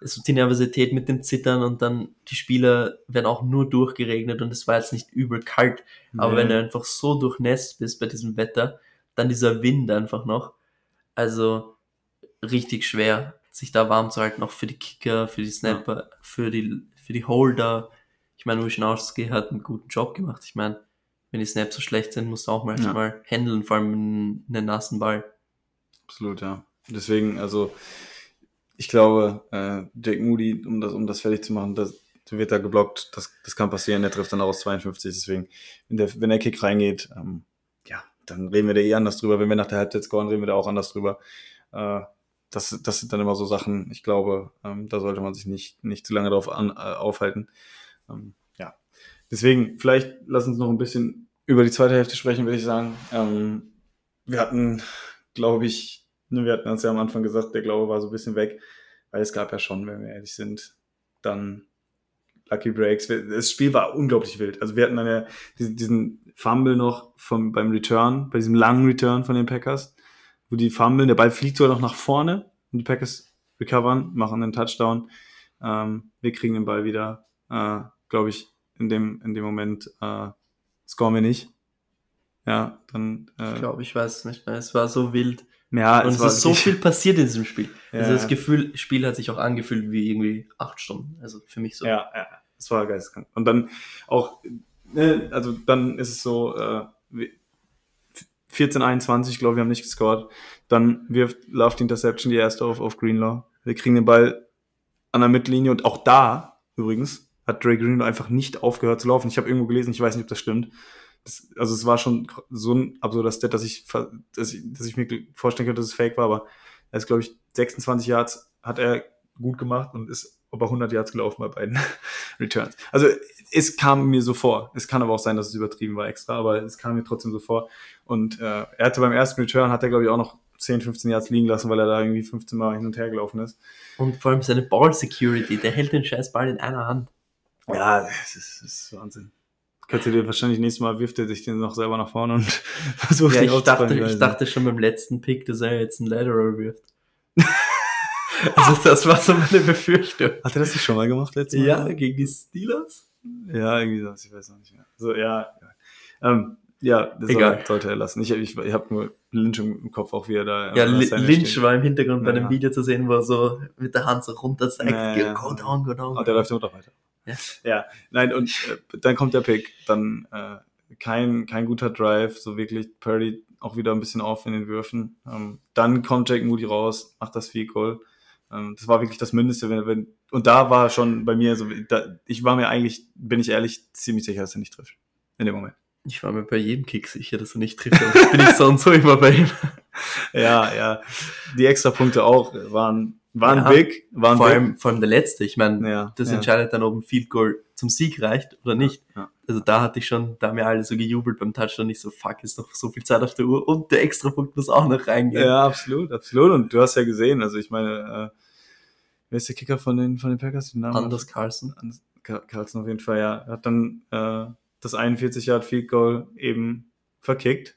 Also die Nervosität mit dem Zittern und dann die Spieler werden auch nur durchgeregnet und es war jetzt nicht übel kalt. Aber Nee. wenn du einfach so durchnässt bist bei diesem Wetter, dann dieser Wind einfach noch, also richtig schwer, sich da warm zu halten, auch für die Kicker, für die Snapper, für die, für die Holder. Ich meine, Wischnowski hat einen guten Job gemacht. Ich meine, wenn die Snaps so schlecht sind, musst du auch mal Ja. handeln, vor allem einen nassen Ball. Absolut, ja. Deswegen, also ich glaube, äh, Jake Moody, um das, um das fertig zu machen, das wird da geblockt, das, das kann passieren, der trifft dann auch aus 52, deswegen, wenn der, wenn der Kick reingeht, ähm, ja, dann reden wir da eh anders drüber. Wenn wir nach der Halbzeit scoren, reden wir da auch anders drüber. Äh, das, das sind dann immer so Sachen, ich glaube, ähm, da sollte man sich nicht, nicht zu lange drauf an, äh, aufhalten. Ähm, ja. Deswegen, vielleicht lass uns noch ein bisschen über die zweite Hälfte sprechen, würde ich sagen. Ähm, wir hatten, glaube ich, ne, wir hatten uns ja am Anfang gesagt, der Glaube war so ein bisschen weg, weil es gab ja schon, wenn wir ehrlich sind, dann Lucky Breaks. Das Spiel war unglaublich wild. Also wir hatten dann ja diesen, diesen Fumble noch vom, beim Return, bei diesem langen Return von den Packers, wo die fummeln, der Ball fliegt sogar noch nach vorne und die Packers recovern, machen einen Touchdown. Ähm, wir kriegen den Ball wieder, äh, glaube ich, in dem, in dem Moment äh, scoren wir nicht. Ja, dann äh, Ich glaube, ich weiß es nicht mehr. Es war so wild. ja, Und es war ist so viel passiert in diesem Spiel. Also Ja. das Gefühl, Spiel hat sich auch angefühlt wie irgendwie acht Stunden. Also für mich so. Ja, ja, das war geisteskrank. Und dann auch, ne, also dann ist es so, äh, wie- 14, 21, glaube wir haben nicht gescored. Dann wirft Love die Interception, die erste auf, auf Greenlaw. Wir kriegen den Ball an der Mittellinie und auch da, übrigens, hat Dre Greenlaw einfach nicht aufgehört zu laufen. Ich habe irgendwo gelesen, ich weiß nicht, ob das stimmt. Das, also es war schon so ein absurder Stat, dass ich, dass ich, dass ich mir vorstellen könnte, dass es fake war, aber er ist, glaube ich, 26 Yards hat er gut gemacht und ist über 100 Yards gelaufen bei beiden Returns. Also es kam mir so vor. Es kann aber auch sein, dass es übertrieben war extra, aber es kam mir trotzdem so vor. Und äh, er hatte beim ersten Return, hat er glaube ich auch noch 10, 15 Yards liegen lassen, weil er da irgendwie 15 Mal hin und her gelaufen ist. Und vor allem seine Ball Security, der hält den scheiß Ball in einer Hand. Ja, das ist, das ist Wahnsinn. Könnte dir wahrscheinlich nächstes Mal wirft er sich den noch selber nach vorne und versucht Ja, ich dachte, ich weiß dachte schon beim letzten Pick, dass er jetzt einen Lateral wirft. also das war so meine Befürchtung. Hat er das nicht schon mal gemacht letztes Mal? Ja, gegen die Steelers? Ja, irgendwie so, ich weiß auch nicht mehr. So, ja, ja. Ähm, ja, das Egal. Soll, sollte er lassen. Ich, ich, ich habe nur Lynch im Kopf auch, wie er da. Ja, Lynch steht. war im Hintergrund bei Ja. dem Video zu sehen, wo er so mit der Hand so runter zeigt, Ja, ja. go down, go down. Oh, der läuft immer noch weiter. Ja. ja, nein, und äh, dann kommt der Pick. Dann äh, kein, kein guter Drive, so wirklich Purdy auch wieder ein bisschen auf in den Würfen. Ähm, dann kommt Jake Moody raus, macht das Field Goal. Ähm, das war wirklich das Mindeste. Wenn, wenn, und da war schon bei mir so, da, ich war mir eigentlich, bin ich ehrlich, ziemlich sicher, dass er nicht trifft. In dem Moment. Ich war mir bei jedem Kick sicher, dass er nicht trifft. Aber das bin ich so und so immer bei ihm. ja, ja. Die Extrapunkte auch waren, waren Ja, big. Waren Vor big. allem, vor allem der letzte. Ich meine, Ja, das ja. entscheidet dann, ob ein Field Goal zum Sieg reicht oder nicht. Ja. Also da hatte ich schon, da haben wir alle so gejubelt beim Touchdown. Ich so, fuck, ist noch so viel Zeit auf der Uhr und der Extrapunkt muss auch noch reingehen. Ja, absolut, absolut. Und du hast ja gesehen, also ich meine, äh, wer ist der Kicker von den, von den Packers? Den Namen Anders Carlson. Anders- Car- Carlson auf jeden Fall, ja. Er hat dann äh, das 41 Yard Field Goal eben verkickt.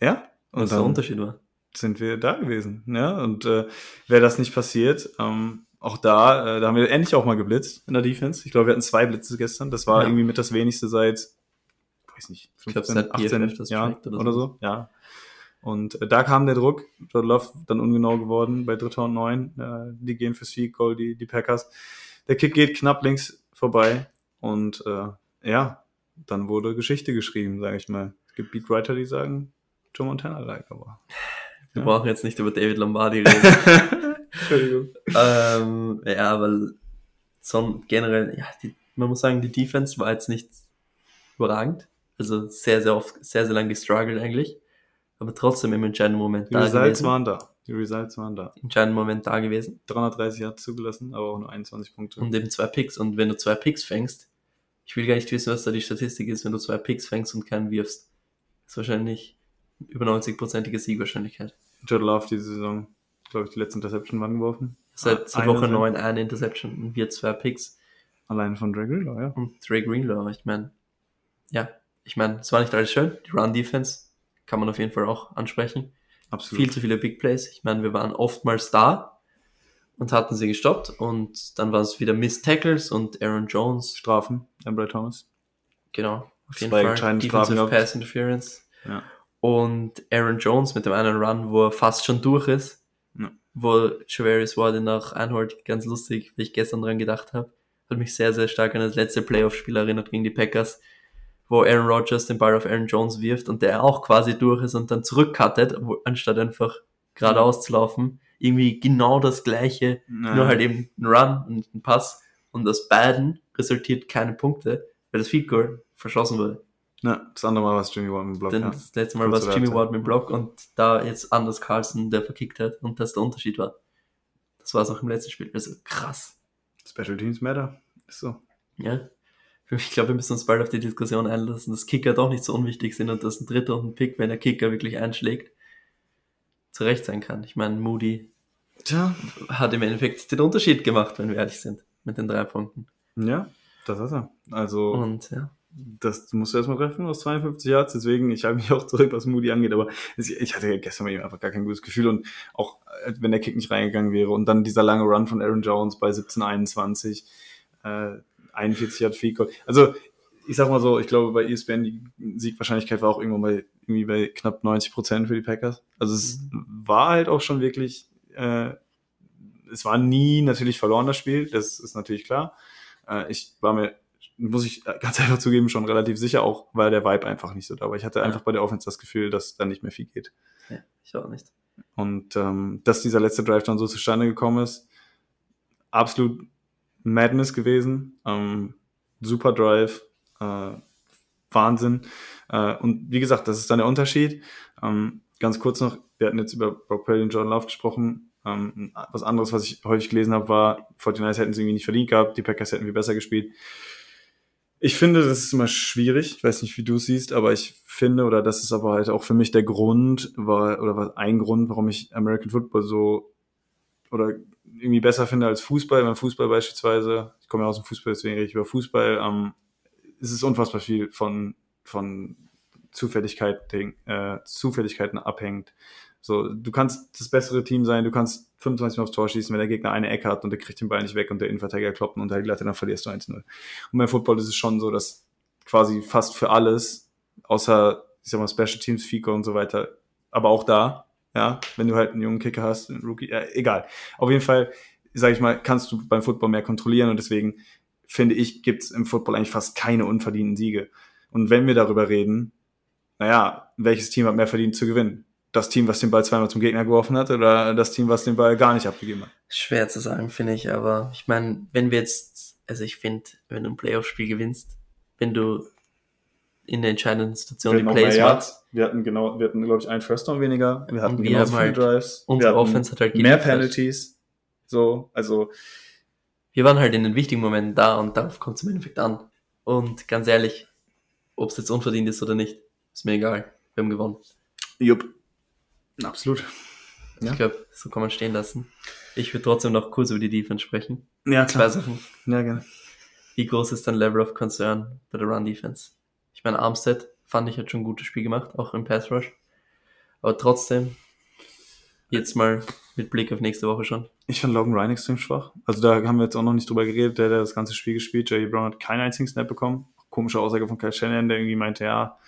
Ja. Und Was der Unterschied war. Sind wir da gewesen. Ja. Und äh, wäre das nicht passiert, ähm, auch da, äh, da haben wir endlich auch mal geblitzt in der Defense. Ich glaube, wir hatten zwei Blitze gestern. Das war Ja. irgendwie mit das wenigste seit, weiß nicht, Ich glaub, 15, seit 18 PFF das trackt oder, oder so. Ja. Und äh, da kam der Druck. Jordan Love dann ungenau geworden bei dritter und neun. Äh, die gehen fürs Field Goal, die, die Packers. Der Kick geht knapp links vorbei. Und äh, ja, dann wurde Geschichte geschrieben, sage ich mal. Es gibt Beatwriter, die sagen, Joe Montana-like, aber. Wir Ja. brauchen jetzt nicht über David Lombardi reden. Entschuldigung. ähm, ja, weil so generell, ja, die, man muss sagen, die Defense war jetzt nicht überragend. Also sehr, sehr oft, sehr, sehr lange gestruggelt eigentlich. Aber trotzdem im entscheidenden Moment Die da Results gewesen. waren da. Die Results waren da. Entscheidenden Moment da gewesen. 330 hat zugelassen, aber auch nur 21 Punkte. Und eben zwei Picks. Und wenn du zwei Picks fängst, ich will gar nicht wissen, was da die Statistik ist, wenn du zwei Picks fängst und keinen wirfst. ist wahrscheinlich über 90-prozentige Siegwahrscheinlichkeit. Jordan Love diese Saison, glaube ich, die letzte Interception wann geworfen? Seit, seit Eine Woche sind- 9 eine Interception und wir zwei Picks. Alleine von Drake Greenlaw, ja. Und Trey Greenlaw, ich meine, ja, ich meine, es war nicht alles schön. Die Run-Defense kann man auf jeden Fall auch ansprechen. Absolut. Viel zu viele Big Plays. Ich meine, wir waren oftmals da und hatten sie gestoppt und dann waren es wieder Miss Tackles und Aaron Jones. Strafen, Embry Thomas. Genau, auf jeden Zwei Fall. Defensive Strafen Pass Interference. Ja. Und Aaron Jones mit dem einen Run, wo er fast schon durch ist, Ja. wo Javarius Ward ihn noch einholt, ganz lustig, wie ich gestern dran gedacht habe. Hat mich sehr, sehr stark an das letzte Playoff-Spiel erinnert gegen die Packers, wo Aaron Rodgers den Ball auf Aaron Jones wirft und der auch quasi durch ist und dann zurückcuttet, anstatt einfach geradeaus zu laufen. Irgendwie genau das gleiche, Ja. nur halt eben ein Run und ein Pass. Und aus beiden resultiert keine Punkte, weil das Field Goal verschossen wurde. Ja, das andere Mal war es Jimmy Ward im Block. Denn Ja. das letzte Mal war es Jimmy. Ward mit dem Block und da jetzt Anders Carlson, der verkickt hat und das der Unterschied war. Das war es auch im letzten Spiel. Also krass. Special Teams Matter. Ist so. Ja. Ich glaube, wir müssen uns bald auf die Diskussion einlassen, dass Kicker doch nicht so unwichtig sind und dass ein dritter und ein Pick, wenn der Kicker wirklich einschlägt, zurecht sein kann. Ich meine, Moody Tja. hat im Endeffekt den Unterschied gemacht, wenn wir ehrlich sind, mit den drei Punkten. Ja, das ist er. Also, Und ja. Das musst du erstmal treffen aus 52 Yards. Deswegen, ich halte mich auch zurück, was Moody angeht. Aber ich hatte gestern mit ihm einfach gar kein gutes Gefühl. Und auch, äh, wenn der Kick nicht reingegangen wäre. Und dann dieser lange Run von Aaron Jones bei 17:21, äh, 41 Yard Field Goal. Also, ich sag mal so, ich glaube, bei ESPN, die Siegwahrscheinlichkeit war auch irgendwann bei, irgendwie bei knapp 90 Prozent für die Packers. Also, es war halt auch schon wirklich, äh, es war nie natürlich verloren, das Spiel. Das ist natürlich klar. Äh, ich war mir, muss ich ganz einfach zugeben, schon relativ sicher, auch weil der Vibe einfach nicht so da war. Ich hatte Ja. einfach bei der Offense das Gefühl, dass da nicht mehr viel geht. ja, ich auch nicht. Und ähm, dass dieser letzte Drive dann so zustande gekommen ist, absolut Madness gewesen. Ähm, super Drive, äh, Wahnsinn. Äh, und wie gesagt, das ist dann der Unterschied. Ähm, ganz kurz noch, wir hatten jetzt über Brock Purdy und Jordan Love gesprochen. Ähm, was anderes, was ich häufig gelesen habe, war, 49ers hätten es irgendwie nicht verdient gehabt, die Packers hätten viel besser gespielt. Ich finde, das ist immer schwierig. Ich weiß nicht, wie du es siehst, aber ich finde, oder das ist aber halt auch für mich der Grund, war, oder was ein Grund, warum ich American Football so oder irgendwie besser finde als Fußball. Beim Fußball beispielsweise, ich komme ja aus dem Fußball, deswegen rede ich über Fußball, ähm, es ist unfassbar viel von, von Zufälligkeiten, äh, Zufälligkeiten abhängt. So, du kannst das bessere Team sein, du kannst 25 Mal aufs Tor schießen, wenn der Gegner eine Ecke hat und der kriegt den Ball nicht weg und der Innenverteidiger kloppt ihn unter die Latte, dann verlierst du 1-0. Und beim Football ist es schon so, dass quasi fast für alles, außer, ich sag mal, Special Teams, FICO und so weiter, aber auch da, ja, wenn du halt einen jungen Kicker hast, einen Rookie, ja, egal. Auf jeden Fall, sage ich mal, kannst du beim Football mehr kontrollieren und deswegen finde ich, gibt's im Football eigentlich fast keine unverdienten Siege. Und wenn wir darüber reden, naja, welches Team hat mehr verdient zu gewinnen? Das Team, was den Ball zweimal zum Gegner geworfen hat oder das Team, was den Ball gar nicht abgegeben hat. Schwer zu sagen, finde ich, aber ich meine, wenn wir jetzt, also ich finde, wenn du ein Playoff-Spiel gewinnst, wenn du in der entscheidenden Situation die Plays machst. Wir hatten genau, wir hatten, glaube ich, einen First Down weniger. Wir hatten wir genauso haben viele halt- Drives. unsere wir Offense hat halt mehr geliefert. Penalties. So, also wir waren halt in den wichtigen Momenten da und darauf kommt es im Endeffekt an. Und ganz ehrlich, ob es jetzt unverdient ist oder nicht, ist mir egal. Wir haben gewonnen. jupp. Absolut. Ja. Ich glaube, so kann man stehen lassen. Ich würde trotzdem noch kurz über die Defense sprechen. Ja, Zwei klar. Sachen. Ja, gerne. Wie groß ist dein Level of Concern bei der Run-Defense? Ich meine, Armstead fand ich hat schon ein gutes Spiel gemacht, auch im Pass Rush. Aber trotzdem, jetzt mal mit Blick auf nächste Woche schon. Ich fand Logan Ryan extrem schwach. Also da haben wir jetzt auch noch nicht drüber geredet. Der hat das ganze Spiel gespielt. Jerry Brown hat keinen einzigen Snap bekommen. Komische Aussage von Kyle Shannon, der irgendwie meinte, ja,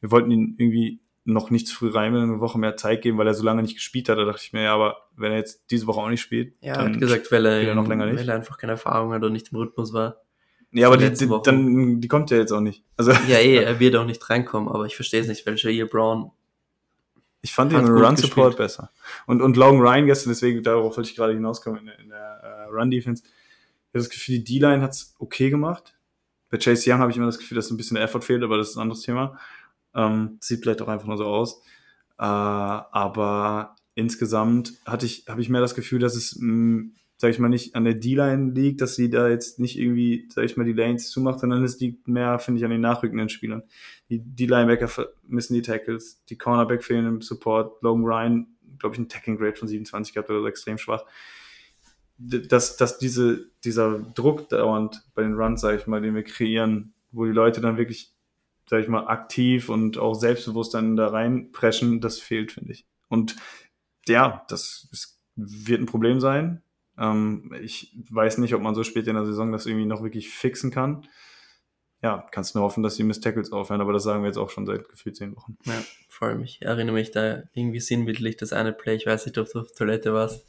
wir wollten ihn irgendwie noch nicht zu früh rein, eine Woche mehr Zeit geben, weil er so lange nicht gespielt hat. Da dachte ich mir, ja, aber wenn er jetzt diese Woche auch nicht spielt, Ja, dann hat gesagt, weil er, er noch länger nicht. weil er einfach keine Erfahrung hat und nicht im Rhythmus war. Ja, aber die die, dann, die kommt ja jetzt auch nicht. Also Ja, eh, er wird auch nicht reinkommen, aber ich verstehe es nicht, weil Jair Brown, ich fand ihn Hat im gut Run Support gespielt. besser. Und, und Logan Ryan gestern, deswegen darauf wollte ich gerade hinauskommen in der, in der äh, Run Defense. Ich habe das Gefühl, die D-Line hat's okay gemacht. Bei Chase Young habe ich immer das Gefühl, dass ein bisschen der Effort fehlt, aber das ist ein anderes Thema. Ähm, sieht vielleicht auch einfach nur so aus. Äh, aber insgesamt hatte ich, habe ich mehr das Gefühl, dass es, mh, sag ich mal, nicht an der D-Line liegt, dass sie da jetzt nicht irgendwie, sag ich mal, die Lanes zumacht, sondern es liegt mehr, finde ich, an den nachrückenden Spielern. Die, die Linebacker vermissen die Tackles, die Cornerback fehlen im Support, Logan Ryan, glaube ich, ein Tackling Grade von 27 gehabt oder so extrem schwach. Dass, dass diese, dieser Druck dauernd bei den Runs, sag ich mal, den wir kreieren, wo die Leute dann wirklich, sag ich mal, aktiv und auch selbstbewusst dann da reinpreschen, das fehlt, finde ich. Und ja, das ist, wird ein Problem sein. Ähm, ich weiß nicht, ob man so spät in der Saison das irgendwie noch wirklich fixen kann. Ja, kannst nur hoffen, dass die Miss Tackles aufhören, aber das sagen wir jetzt auch schon seit gefühlt zehn Wochen. ja, vor allem, ich erinnere mich da irgendwie sinnbildlich, das eine Play, ich weiß nicht, ob du auf Toilette warst,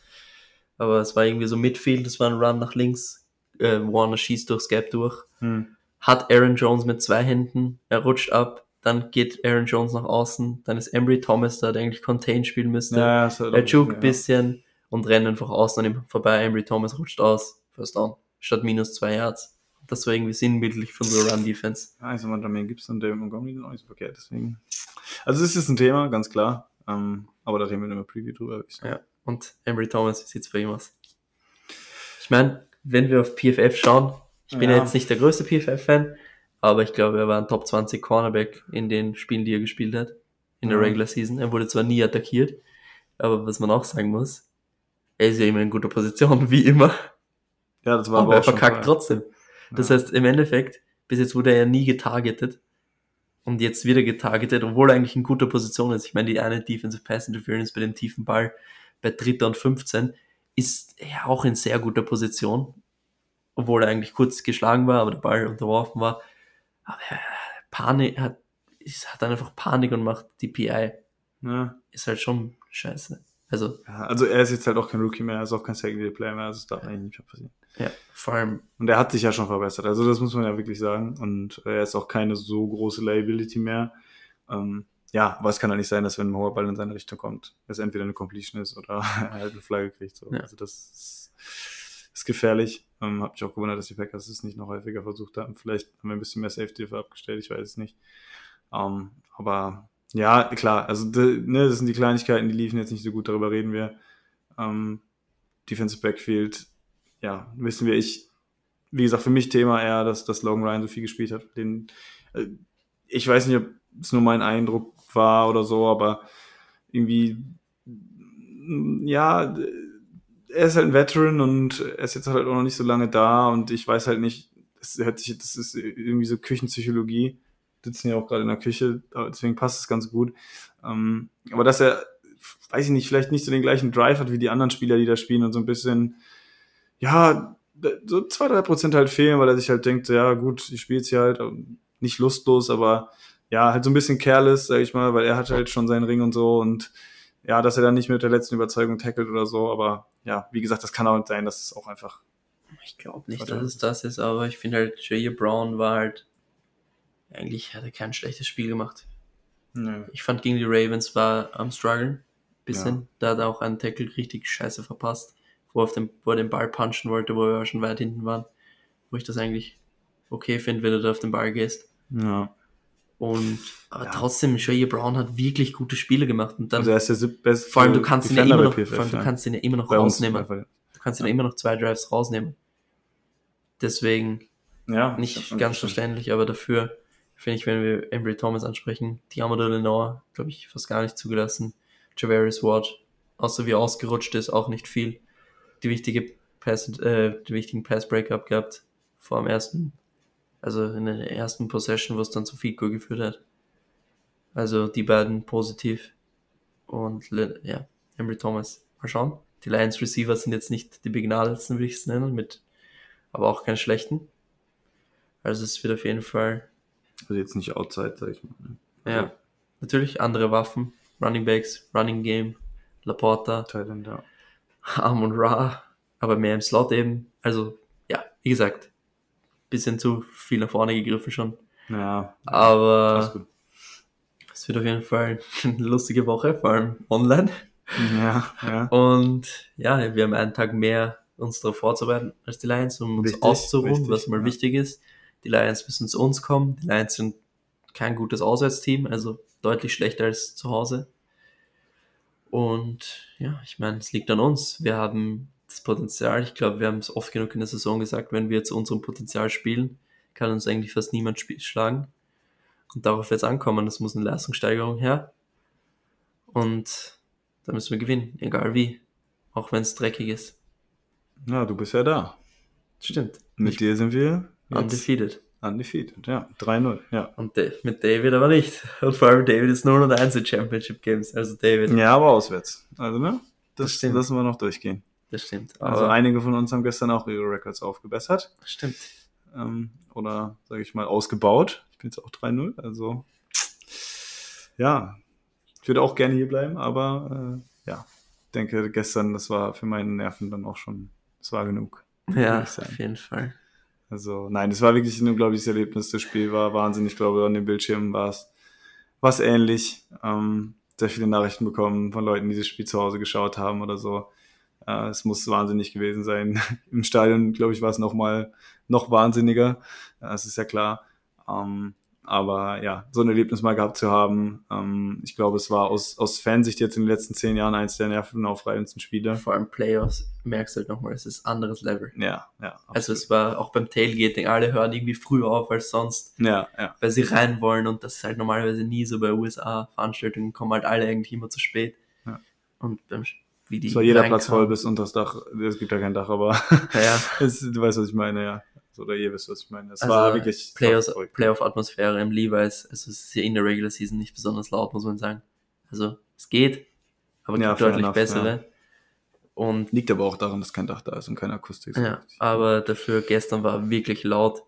aber es war irgendwie so Midfield, das war ein Run nach links, äh, Warner schießt durchs Gap durch, Hm. Hat Aaron Jones mit zwei Händen, er rutscht ab, dann geht Aaron Jones nach außen, dann ist Embry Thomas da, der eigentlich Contain spielen müsste. Ja, er ja. ein bisschen und rennt einfach außen an ihm vorbei. Embry Thomas rutscht aus, first down, statt minus zwei Yards. Das war irgendwie sinnbildlich für unsere Run-Defense. Ja, also man Jermaine Gibson und David Montgomery sind auch nicht so verkehrt, deswegen. Also es ist ein Thema, ganz klar. Ähm, aber da reden wir in der Preview drüber. ich sagen. Ja. Und Embry Thomas, wie sieht's bei ihm aus? Ich meine, wenn wir auf PFF schauen, ich bin ja Ja. jetzt nicht der größte PFF-Fan, aber ich glaube, er war ein Top 20 Cornerback in den Spielen, die er gespielt hat, in der Ja. Regular Season. Er wurde zwar nie attackiert, aber was man auch sagen muss, er ist ja immer in guter Position, wie immer. Ja, das war aber aber er verkackt trotzdem. Das Ja. heißt, im Endeffekt, bis jetzt wurde er ja nie getargetet. Und jetzt wird er getargetet, obwohl er eigentlich in guter Position ist. Ich meine, die eine Defensive Pass Interference bei dem tiefen Ball bei Dritter und 15 ist er auch in sehr guter Position. Obwohl er eigentlich kurz geschlagen war, aber der Ball unterworfen war. Aber er Panik, hat, hat dann einfach Panik und macht die PI. Ja. Ist halt schon scheiße. Also, Ja, also er ist jetzt halt auch kein Rookie mehr, er ist auch kein Secondary Player mehr, also das darf eigentlich nicht mehr passieren. ja, vor allem, Und er hat sich ja schon verbessert, also das muss man ja wirklich sagen. Und er ist auch keine so große Liability mehr. Ähm, ja, aber es kann halt nicht sein, dass wenn ein hoher Ball in seine Richtung kommt, es entweder eine Completion ist oder er halt eine Flagge kriegt. So. Ja. Also das ist, ist gefährlich. Ähm, hab mich auch gewundert, dass die Packers es nicht noch häufiger versucht haben. Vielleicht haben wir ein bisschen mehr Safety dafür abgestellt, ich weiß es nicht. Ähm, aber ja, klar, also ne, das sind die Kleinigkeiten, die liefen jetzt nicht so gut, darüber reden wir. Ähm, Defensive Backfield, ja, wissen wir, ich, wie gesagt, für mich Thema eher, dass, dass Logan Ryan so viel gespielt hat. Den, äh, ich weiß nicht, ob es nur mein Eindruck war oder so, aber irgendwie, ja, er ist halt ein Veteran und er ist jetzt halt auch noch nicht so lange da und ich weiß halt nicht, das das ist irgendwie so Küchenpsychologie. Sitzen ja auch gerade in der Küche, deswegen passt es ganz gut. Ähm, aber dass er, weiß ich nicht, vielleicht nicht so den gleichen Drive hat wie die anderen Spieler, die da spielen und so ein bisschen, ja, so zwei, drei Prozent halt fehlen, weil er sich halt denkt, ja gut, ich spiele jetzt hier halt ähm, nicht lustlos, aber ja, halt so ein bisschen careless, sag ich mal, weil er hat halt schon seinen Ring und so und ja, dass er dann nicht mit der letzten Überzeugung tackelt oder so, aber ja, wie gesagt, das kann auch sein, dass es auch einfach, ich glaube nicht, dass es das ist, aber ich finde halt, Jair Brown war halt, eigentlich hat er kein schlechtes Spiel gemacht. ne, Ich fand gegen die Ravens war am struggeln. bisschen. Ja. Da hat er auch einen Tackle richtig scheiße verpasst, wo, er auf den, wo er den Ball punchen wollte, wo wir schon weit hinten waren. Wo ich das eigentlich okay finde, wenn du da auf den Ball gehst. Ja. Und aber Ja. trotzdem, Jair Brown hat wirklich gute Spiele gemacht. Und dann, Also er ist der siebtbeste vor allem, du kannst ihn ja immer noch, bei vor allem, du kannst ihn ja immer noch rausnehmen. einfach. Du kannst ihn ja immer noch zwei Drives rausnehmen. Deswegen Ja, nicht ganz verständlich, aber dafür finde ich, wenn wir Embry Thomas ansprechen, Diamond Lenore, glaube ich, fast gar nicht zugelassen. Javarius Ward, außer wie er ausgerutscht ist, auch nicht viel. Die wichtige Pass, äh, die wichtigen Pass-Breakup gehabt vor dem ersten, also in der ersten Possession, wo es dann zu Field Goal geführt hat. Also die beiden positiv. Und ja, Embry Thomas. Mal schauen. Die Lions Receiver sind jetzt nicht die begnadetsten, würde ich es nennen, mit, aber auch keine schlechten. Also es wird auf jeden Fall, Also jetzt nicht outside, sag ich mal. ja, natürlich andere Waffen, Running Backs, Running Game, Laporta, Thailand, ja. Amon Ra, aber mehr im Slot eben. Also ja, wie gesagt, bisschen zu viel nach vorne gegriffen schon. Ja, Aber es wird auf jeden Fall eine lustige Woche, vor allem online. Ja, ja. Und ja, wir haben einen Tag mehr, uns darauf vorzubereiten als die Lions, um uns Richtig, auszuruhen, richtig, was mal ja. wichtig ist. Die Lions müssen zu uns kommen. Die Lions sind kein gutes Auswärtsteam, also deutlich schlechter als zu Hause. Und ja, ich meine, es liegt an uns. Wir haben das Potenzial. Ich glaube, wir haben es oft genug in der Saison gesagt, wenn wir zu unserem Potenzial spielen, kann uns eigentlich fast niemand schlagen. Und darauf wird es ankommen. Es muss eine Leistungssteigerung her. Und da müssen wir gewinnen, egal wie. Auch wenn es dreckig ist. Ja, du bist ja da. Stimmt. Mit dir sind wir Undefeated. undefeated. Ja, 3-0. Ja. Und mit David aber nicht. Und vor allem David ist 0 und 1 in Championship Games. Also David, ja, aber auswärts. Also, ne? Das, Das stimmt. lassen wir noch durchgehen. Das stimmt. Also Aber einige von uns haben gestern auch ihre Records aufgebessert. stimmt. Ähm, oder, sage ich mal, ausgebaut. Ich bin jetzt auch 3-0. Also, ja. Ich würde auch gerne hier bleiben, aber äh, ja. Ich denke, gestern, das war für meine Nerven dann auch schon, das war genug. Ja, auf jeden Fall. Also, nein, es war wirklich ein unglaubliches Erlebnis. Das Spiel war wahnsinnig. Ich glaube, an den Bildschirmen war es was ähnlich. Ähm, sehr viele Nachrichten bekommen von Leuten, die das Spiel zu Hause geschaut haben oder so. Äh, es muss wahnsinnig gewesen sein. Im Stadion, glaube ich, war es noch mal noch wahnsinniger. Äh, Das ist ja klar. Ähm, aber ja, so ein Erlebnis mal gehabt zu haben, ähm, ich glaube, es war aus, aus Fansicht jetzt in den letzten zehn Jahren eins der nervenaufreibendsten Spiele. Vor allem Playoffs merkst du halt nochmal, es ist anderes Level. Ja, ja. Also es war auch beim Tailgating, alle hören irgendwie früher auf als sonst, ja, ja. weil sie rein wollen und das ist halt normalerweise nie so bei USA-Veranstaltungen, kommen halt alle irgendwie immer zu spät. Ja. Und beim, wie die Es war jeder Platz voll bis unter das Dach. Es gibt ja kein Dach, aber Ja, ja. es, du weißt, was ich meine, ja. So, Oder ihr wisst, was ich meine. Es Also, war wirklich. Playoff-Atmosphäre im Levi's. Also es ist ja in der Regular Season nicht besonders laut, muss man sagen. Also es geht, aber Ja, gibt deutlich enough, bessere. Und Liegt aber auch daran, dass kein Dach da ist und keine Akustik. ja, aber dafür gestern war wirklich laut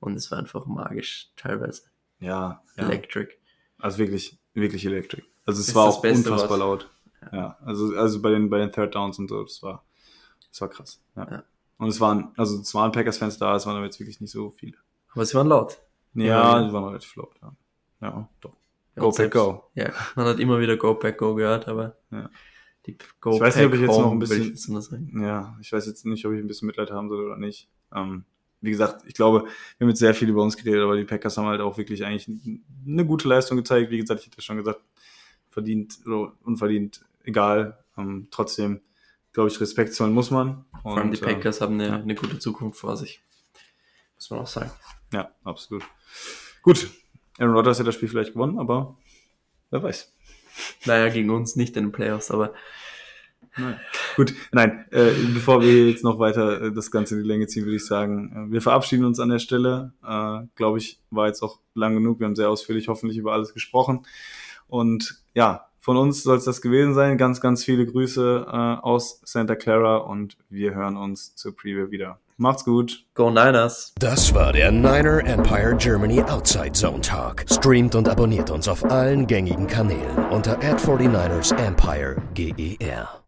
und es war einfach magisch teilweise. ja, ja. Electric. Also wirklich, wirklich electric. Also es Ist war auch beste unfassbar Wort. laut. Ja. also, also bei den, bei den Third Downs und so, das war, das war krass. Ja. Ja. Und es waren, also es waren Packers-Fans da, es waren aber jetzt wirklich nicht so viele. Aber sie waren laut. Ja, Ja. die waren relativ laut, ja. Ja, doch. Ja, Go Pack Go. Ja, man hat immer wieder Go Pack Go gehört, aber Ja. die Go Ich weiß nicht, ob ich jetzt noch ein bisschen- ich. Ja, ich weiß jetzt nicht, ob ich ein bisschen Mitleid haben soll oder nicht. Ähm, wie gesagt, ich glaube, wir haben jetzt sehr viel über uns geredet, aber die Packers haben halt auch wirklich eigentlich eine gute Leistung gezeigt. Wie gesagt, ich hätte schon gesagt, verdient oder unverdient, egal. Ähm, trotzdem, glaube ich, Respekt zollen muss man. Vor allem die Und, äh, Packers haben eine, ja. eine gute Zukunft vor sich. Muss man auch sagen. ja, absolut. Gut, Aaron Rodgers hat das Spiel vielleicht gewonnen, aber wer weiß. Naja, gegen uns nicht in den Playoffs, aber Nein. Gut, nein, äh, bevor wir jetzt noch weiter äh, das Ganze in die Länge ziehen, würde ich sagen, äh, wir verabschieden uns an der Stelle. Äh, Glaube ich, war jetzt auch lang genug. Wir haben sehr ausführlich hoffentlich über alles gesprochen. Und ja, von uns soll es das gewesen sein. Ganz, ganz viele Grüße äh, aus Santa Clara und wir hören uns zur Preview wieder. Macht's gut. Go Niners! Das war der Niner Empire Germany Outside Zone Talk. Streamt und abonniert uns auf allen gängigen Kanälen unter ad 49 ersempire GER.